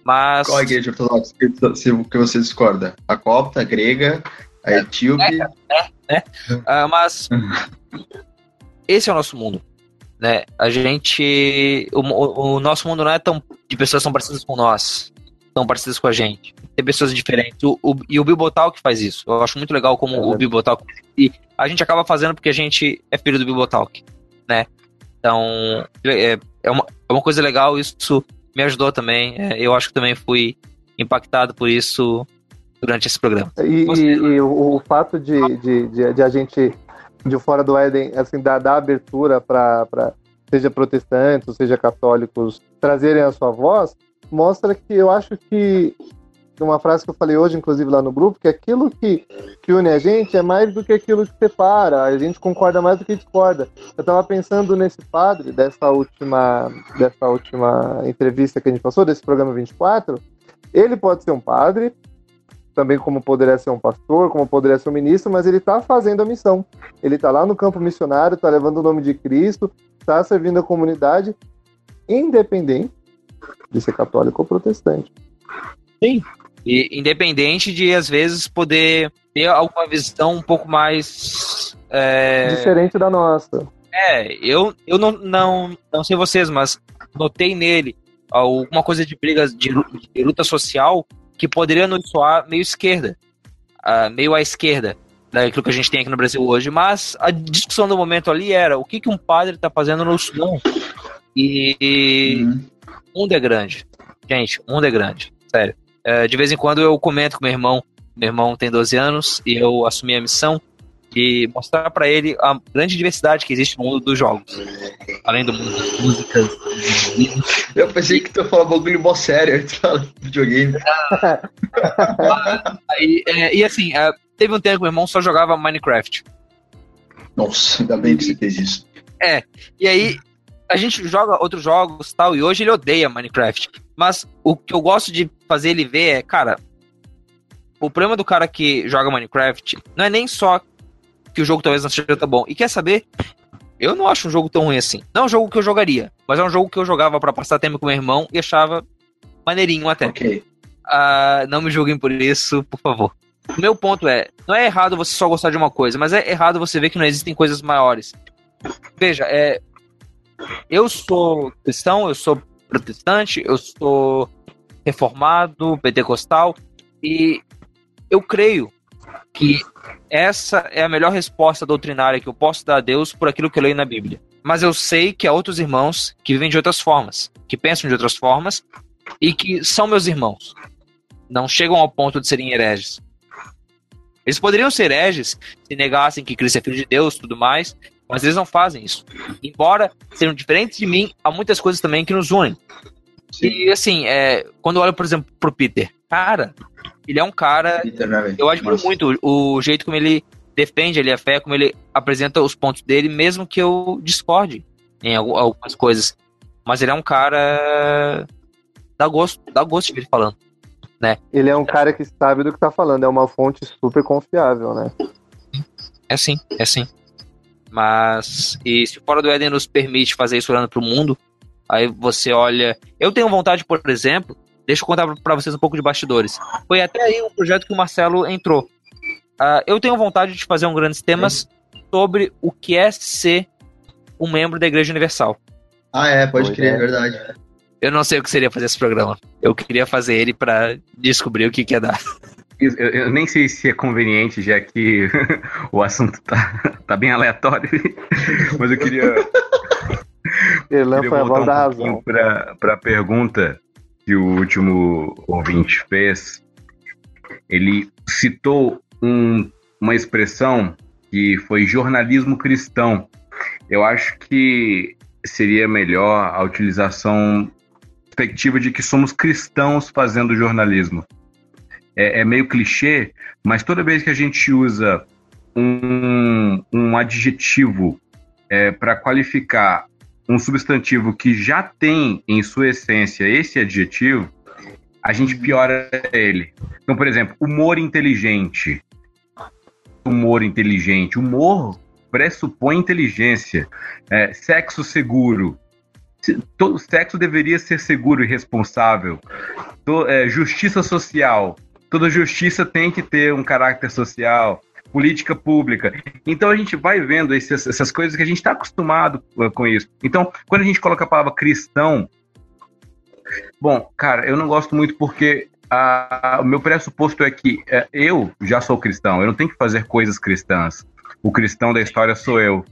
Mas. Qual a igreja ortodoxa que, que você discorda? A copta, a grega, a etíope. né? Ah, mas esse é o nosso mundo, né? A gente, o, o- o nosso mundo não é tão de pessoas tão parecidas com nós, tão parecidas com a gente. Tem pessoas diferentes. O, o- e o Bibotalk faz isso. Eu acho muito legal como o Bibotalk e a gente acaba fazendo porque a gente é filho do Bibotalk, né? Então é, é, uma, é uma coisa legal. Isso me ajudou também. É, eu acho que também fui impactado por isso durante esse programa. E, e- e o, o fato de, de, de, de a gente, de Fora do Éden, assim, dar, dar abertura para seja protestantes, ou seja católicos, trazerem a sua voz, mostra que eu acho que uma frase que eu falei hoje, inclusive lá no grupo, que aquilo que, que une a gente é mais do que aquilo que separa. A gente concorda mais do que discorda. Eu estava pensando nesse padre dessa última, dessa última entrevista que a gente passou, desse programa 24. Ele pode ser um padre, também como poderia ser um pastor, como poderia ser um ministro, mas ele está fazendo a missão. Ele está lá no campo missionário, está levando o nome de Cristo, está servindo a comunidade, independente de ser católico ou protestante. Sim. E independente de, às vezes, poder ter alguma visão um pouco mais. é, Diferente da nossa. É, eu, eu não, não, não sei vocês, mas notei nele alguma coisa de briga, de, de luta social que poderia nos soar meio esquerda, ah, meio à esquerda daquilo que a gente tem aqui no Brasil hoje. Mas a discussão do momento ali era o que, que um padre está fazendo no Sudão. E o mundo é grande. Gente, o mundo é grande, sério. É, de vez em quando eu comento com meu irmão, meu irmão tem 12 anos e eu assumi a missão de mostrar pra ele a grande diversidade que existe no mundo dos jogos. Além do mundo das músicas. Eu pensei que tu falar bagulho mó sério falar de videogame. E, é, e assim, é, teve um tempo que meu irmão só jogava Minecraft. Nossa, ainda bem que você fez isso. É, e aí a gente joga outros jogos tal, e hoje ele odeia Minecraft. Mas o que eu gosto de fazer ele ver é, cara, o problema do cara que joga Minecraft não é nem só que o jogo talvez não seja tão bom. E quer saber? Eu não acho um jogo tão ruim assim. Não é um jogo que eu jogaria, mas é um jogo que eu jogava pra passar tempo com meu irmão e achava maneirinho até. Ok. Ah, não me julguem por isso, por favor. O meu ponto é, não é errado você só gostar de uma coisa, mas é errado você ver que não existem coisas maiores. Veja, é, eu sou cristão, eu sou protestante, eu sou reformado, pentecostal, e eu creio que essa é a melhor resposta doutrinária que eu posso dar a Deus por aquilo que eu leio na Bíblia. Mas eu sei que há outros irmãos que vivem de outras formas, que pensam de outras formas e que são meus irmãos. Não chegam ao ponto de serem hereges. Eles poderiam ser hereges se negassem que Cristo é filho de Deus tudo mais, mas eles não fazem isso. Embora sejam diferentes de mim, há muitas coisas também que nos unem. E assim, é, quando eu olho, por exemplo, pro Peter, cara, ele é um cara. Eu admiro muito o, o jeito como ele defende ali a fé, como ele apresenta os pontos dele, mesmo que eu discorde em algu- algumas coisas. Mas ele é um cara. Dá gosto, dá gosto de ver ele falando. Né? Ele é um cara que sabe do que tá falando, é uma fonte super confiável, né? É sim, é sim. Mas, e se o Fora do Éden nos permite fazer isso olhando pro mundo, aí você olha. Eu tenho vontade, por exemplo, deixa eu contar pra vocês um pouco de bastidores. Foi até aí um projeto que o Marcelo entrou. Ah, eu tenho vontade de fazer um grandes temas sobre o que é ser um membro da Igreja Universal. Ah, é, pode Pois crer, é. é verdade. Eu não sei o que seria fazer esse programa. Eu queria fazer ele pra descobrir o que, que ia dar. Eu, eu nem sei se é conveniente, já que o assunto tá, tá bem aleatório, mas eu queria, queria foi a voz da um razão. pouquinho para a pergunta que o último ouvinte fez. Ele citou um- uma expressão que foi jornalismo cristão. Eu acho que seria melhor a utilização perspectiva de que somos cristãos fazendo jornalismo. É, é meio clichê, mas toda vez que a gente usa um, um adjetivo para qualificar um substantivo que já tem em sua essência esse adjetivo, a gente piora ele. Então, por exemplo, humor inteligente. Humor inteligente. Humor pressupõe inteligência. É, sexo seguro. Se- Todo sexo deveria ser seguro e responsável. To- é, justiça social. Toda justiça tem que ter um caráter social. Política pública. Então a gente vai vendo esses- essas coisas que a gente está acostumado com isso. Então, quando a gente coloca a palavra cristão, bom, cara, eu não gosto muito porque ah, o meu pressuposto é que eh, eu já sou cristão, eu não tenho que fazer coisas cristãs. O cristão da história sou eu.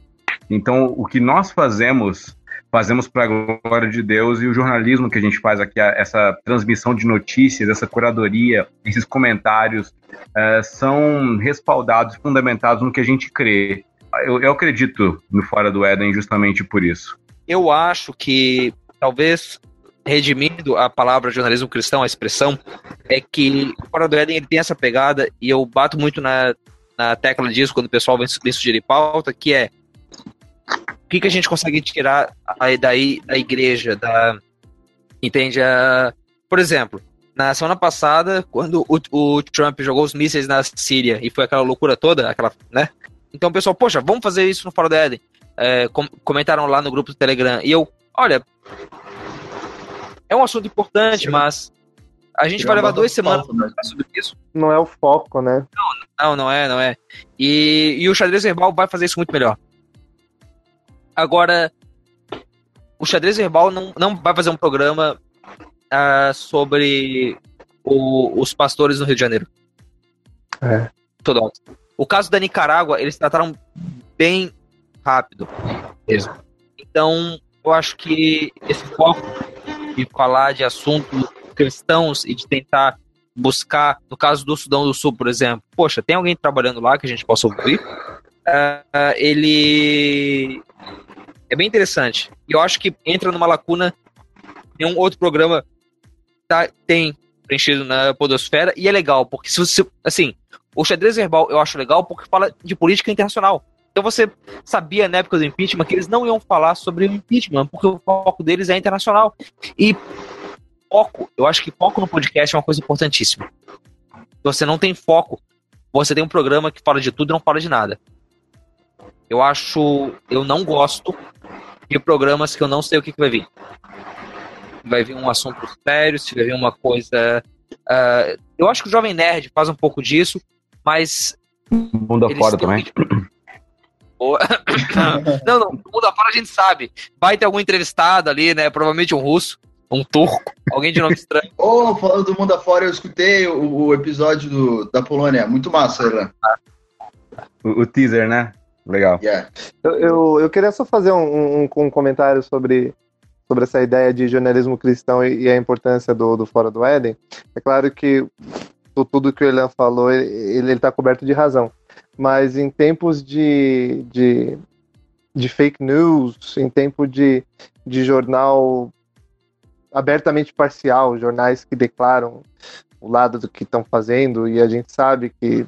Então, o que nós fazemos, fazemos para a glória de Deus e o jornalismo que a gente faz aqui, essa transmissão de notícias, essa curadoria, esses comentários, eh, são respaldados, fundamentados no que a gente crê. Eu, eu acredito no Fora do Éden justamente por isso. Eu acho que talvez redimindo a palavra jornalismo cristão, a expressão, é que o Fora do Éden ele tem essa pegada, e eu bato muito na, na tecla disso quando o pessoal vem, vem sugerir pauta, que é o que, que a gente consegue tirar aí daí da igreja, da. Entende? A- por exemplo, na semana passada, quando o, o Trump jogou os mísseis na Síria e foi aquela loucura toda, aquela, né? Então o pessoal, poxa, vamos fazer isso no Fora do Éden. É, com- comentaram lá no grupo do Telegram. E eu, olha, é um assunto importante, mas a gente vai levar duas semanas falar sobre isso. Não é o foco, né? Não, não é, não é. E, e o xadrez verbal vai fazer isso muito melhor. Agora, o xadrez verbal não, não vai fazer um programa ah, sobre o- os pastores no Rio de Janeiro. É. Todo O caso da Nicarágua, eles trataram bem rápido mesmo. Então, eu acho que esse foco de falar de assuntos cristãos e de tentar buscar, no caso do Sudão do Sul, por exemplo, poxa, tem alguém trabalhando lá que a gente possa ouvir? Ah, ele é bem interessante. E eu acho que entra numa lacuna em um outro programa tá, tem preenchido na podosfera e é legal, porque se você, assim, o xadrez verbal eu acho legal porque fala de política internacional. Então você sabia na época do impeachment que eles não iam falar sobre o impeachment, porque o foco deles é internacional. E foco, eu acho que foco no podcast é uma coisa importantíssima. Se você não tem foco, você tem um programa que fala de tudo e não fala de nada. Eu acho. Eu não gosto de programas que eu não sei o que, que vai vir. Vai vir um assunto sério, se vai vir uma coisa. ah, eu acho que o Jovem Nerd faz um pouco disso, mas. Mundo afora também. Não, não, do mundo afora a gente sabe. Vai ter algum entrevistado ali, né? Provavelmente um russo, um turco, alguém de nome estranho. Ô, falando do mundo afora, eu escutei o, o episódio do- da Polônia. Muito massa, Elan. O, o teaser, né? Legal. Yeah. Eu, eu, eu queria só fazer um, um, um comentário sobre, sobre essa ideia de jornalismo cristão e, e a importância do, do Fora do Éden. É claro que tu- tudo que o Elian falou, ele está coberto de razão. Mas em tempos de, de, de fake news, em tempo de, de jornal abertamente parcial, jornais que declaram o lado do que estão fazendo, e a gente sabe que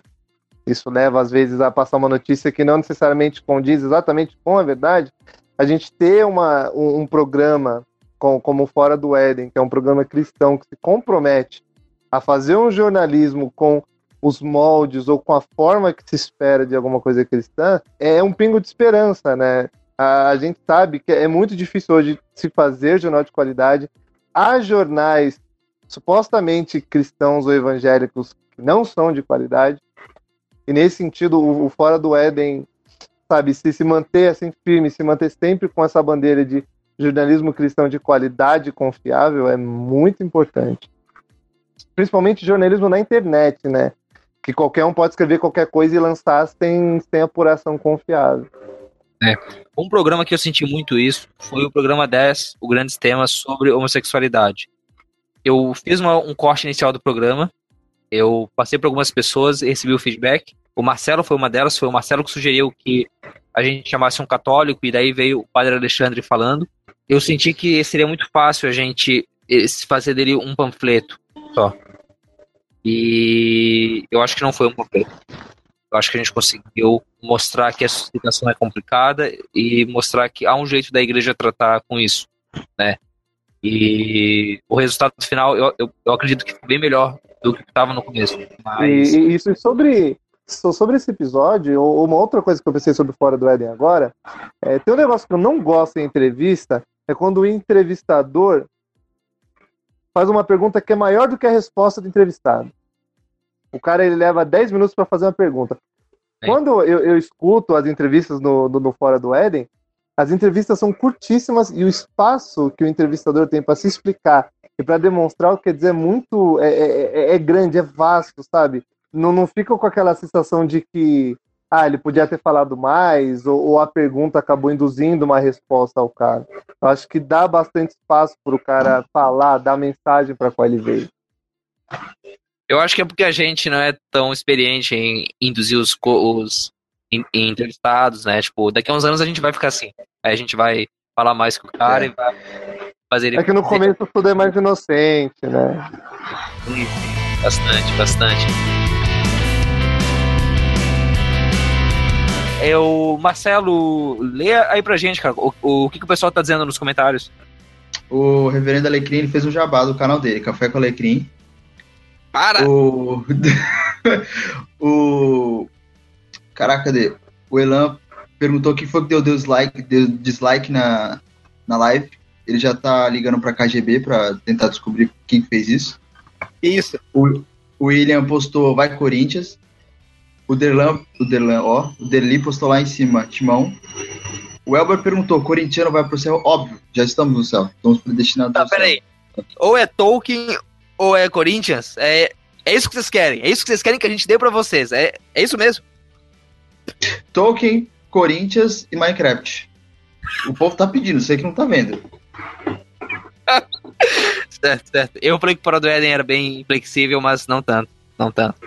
isso leva às vezes a passar uma notícia que não necessariamente condiz exatamente com a verdade. A gente ter uma, um, um programa com- como Fora do Éden, que é um programa cristão que se compromete a fazer um jornalismo com os moldes ou com a forma que se espera de alguma coisa cristã, é um pingo de esperança, né? A, a gente sabe que é muito difícil hoje se fazer jornal de qualidade. Há jornais supostamente cristãos ou evangélicos que não são de qualidade. E nesse sentido, o, o Fora do Éden, sabe, se se manter assim firme, se manter sempre com essa bandeira de jornalismo cristão de qualidade confiável é muito importante. Principalmente jornalismo na internet, né? Que qualquer um pode escrever qualquer coisa e lançar sem, sem apuração confiável. É. Um programa que eu senti muito isso foi o programa 10, o Grandes Temas sobre homossexualidade. Eu fiz uma- um corte inicial do programa, eu passei por algumas pessoas e recebi o feedback. O Marcelo foi uma delas, foi o Marcelo que sugeriu que a gente chamasse um católico, e daí veio o padre Alexandre falando. Eu senti que seria muito fácil a gente eh, fazer dele um panfleto só. E eu acho que não foi um panfleto. Eu acho que a gente conseguiu mostrar que a situação é complicada e mostrar que há um jeito da igreja tratar com isso, né? E o resultado final, eu, eu, eu acredito que foi bem melhor do que estava no começo. Mas E, e isso e sobre, so- sobre esse episódio, ou- uma outra coisa que eu pensei sobre Fora do Éden agora, é, tem um negócio que eu não gosto em entrevista, é quando o entrevistador faz uma pergunta que é maior do que a resposta do entrevistado. O cara ele leva 10 minutos para fazer uma pergunta. Quando eu, eu escuto as entrevistas no, no, no Fora do Éden, as entrevistas são curtíssimas e o espaço que o entrevistador tem para se explicar e para demonstrar o que quer dizer é muito é, é, é- é grande, é vasto, sabe? Não, não fica com aquela sensação de que ah, ele podia ter falado mais ou, ou a pergunta acabou induzindo uma resposta ao cara. Eu acho que dá bastante espaço para o cara falar, dar mensagem para qual ele veio. eu acho que é porque a gente não é tão experiente em induzir os, os em entrevistados, né? Tipo, daqui a uns anos a gente vai ficar assim. Aí a gente vai falar mais com o cara e vai fazer ele. É que no começo tudo é mais inocente, né? Bastante, bastante. Eu, Marcelo, lê aí pra gente, cara, o, o que, que o pessoal tá dizendo nos comentários. O Reverendo Alecrim ele fez um jabá do canal dele, Café com Alecrim. Para! O. o. Caraca, cadê? O Elan perguntou quem foi que deu dislike, deu dislike na, na live. Ele já tá ligando pra KGB pra tentar descobrir quem fez isso. Isso. O, o William postou Vai Corinthians. O Derlan, o Derlan, ó, o Derli postou lá em cima, Timão. O Elber perguntou, corintiano vai pro céu? Óbvio, já estamos no céu. Estamos predestinados Tá, ao céu. peraí. Ou é Tolkien ou é Corinthians. É, é isso que vocês querem. É isso que vocês querem que a gente dê pra vocês. É, é isso mesmo. Tolkien, Corinthians e Minecraft. O povo tá pedindo, sei que não tá vendo. Certo, certo. Eu falei que o Fora do Éden era bem flexível, mas não tanto. Não tanto.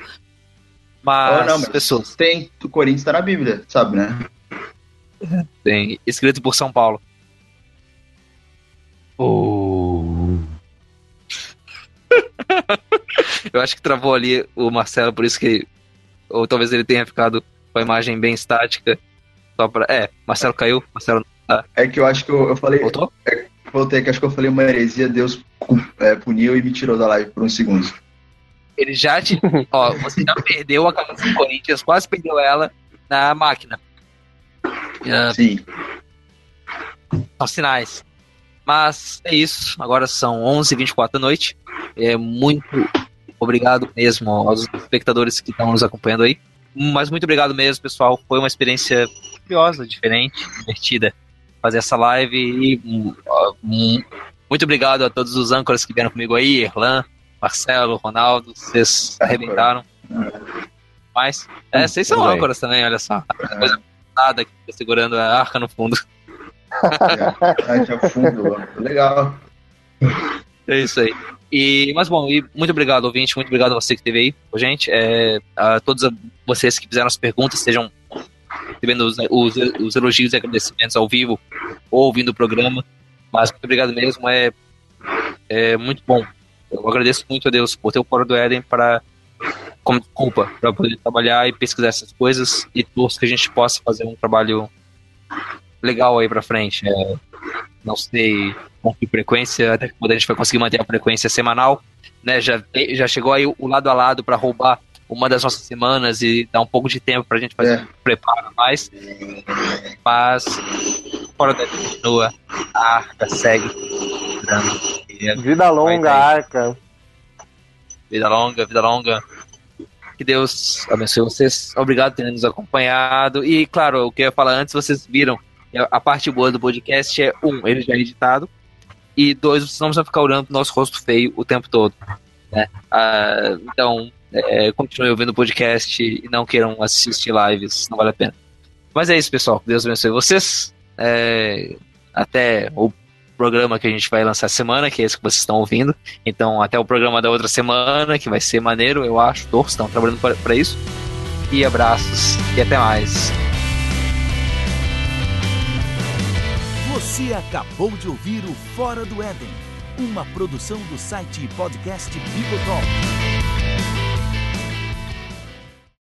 Mas, Oh, não, mas pessoas. Tem, o Corinthians tá na Bíblia, sabe, né? Tem escrito por São Paulo. Eu acho que travou ali o Marcelo, por isso que. Ou talvez ele tenha ficado com a imagem bem estática. Só pra... É, Marcelo caiu, Marcelo. Ah, É que eu acho que eu, eu falei. Voltou? É, voltei, que acho que eu falei uma heresia, Deus é, puniu e me tirou da live por uns segundos. ele já te. Ó, você já perdeu a camisa do Corinthians, quase perdeu ela na máquina. Ah, Sim. são sinais. Mas é isso. Agora são 11h24 da noite. É muito obrigado mesmo aos espectadores que estão nos acompanhando aí. Mas muito obrigado mesmo, pessoal. Foi uma experiência curiosa, diferente, divertida fazer essa live. E hum, hum, muito obrigado a todos os âncoras que vieram comigo aí, Erlan, Marcelo, Ronaldo. Vocês arrebentaram. Mas, é, vocês são âncoras também, olha só. Coisa nada que fica segurando a arca no fundo. Fundo. Legal. É isso aí. E, mas bom, e muito obrigado, ouvinte, muito obrigado a você que esteve aí com a gente. É, a todos a- vocês que fizeram as perguntas, sejam recebendo os, os, os elogios e agradecimentos ao vivo ou ouvindo o programa. Mas muito obrigado mesmo, é, é muito bom. Eu agradeço muito a Deus por ter o Fora do Éden para como desculpa para poder trabalhar e pesquisar essas coisas e torço que a gente possa fazer um trabalho legal aí pra frente. É, não sei com que frequência, até quando a gente vai conseguir manter a frequência semanal, né? Já, já chegou aí o lado a lado para roubar uma das nossas semanas e dar um pouco de tempo pra gente fazer É. um preparo mais. Mas fora da continua, a arca segue. Vida longa, arca. Vida longa, vida longa. Que Deus abençoe vocês. Obrigado por terem nos acompanhado. E, claro, o que eu ia falar antes, vocês viram. A parte boa do podcast é, um, ele já é editado. E dois, vocês não precisam ficar olhando pro nosso rosto feio o tempo todo. Né? Ah, então, é, continuem ouvindo o podcast e não queiram assistir lives, não vale a pena. Mas é isso, pessoal. Deus abençoe vocês. É, até o programa que a gente vai lançar semana, que é esse que vocês estão ouvindo. Então, até o programa da outra semana, que vai ser maneiro, eu acho. Todos estão trabalhando para- isso. E abraços e até mais. Você acabou de ouvir o Fora do Éden, uma produção do site podcast Bibotalk.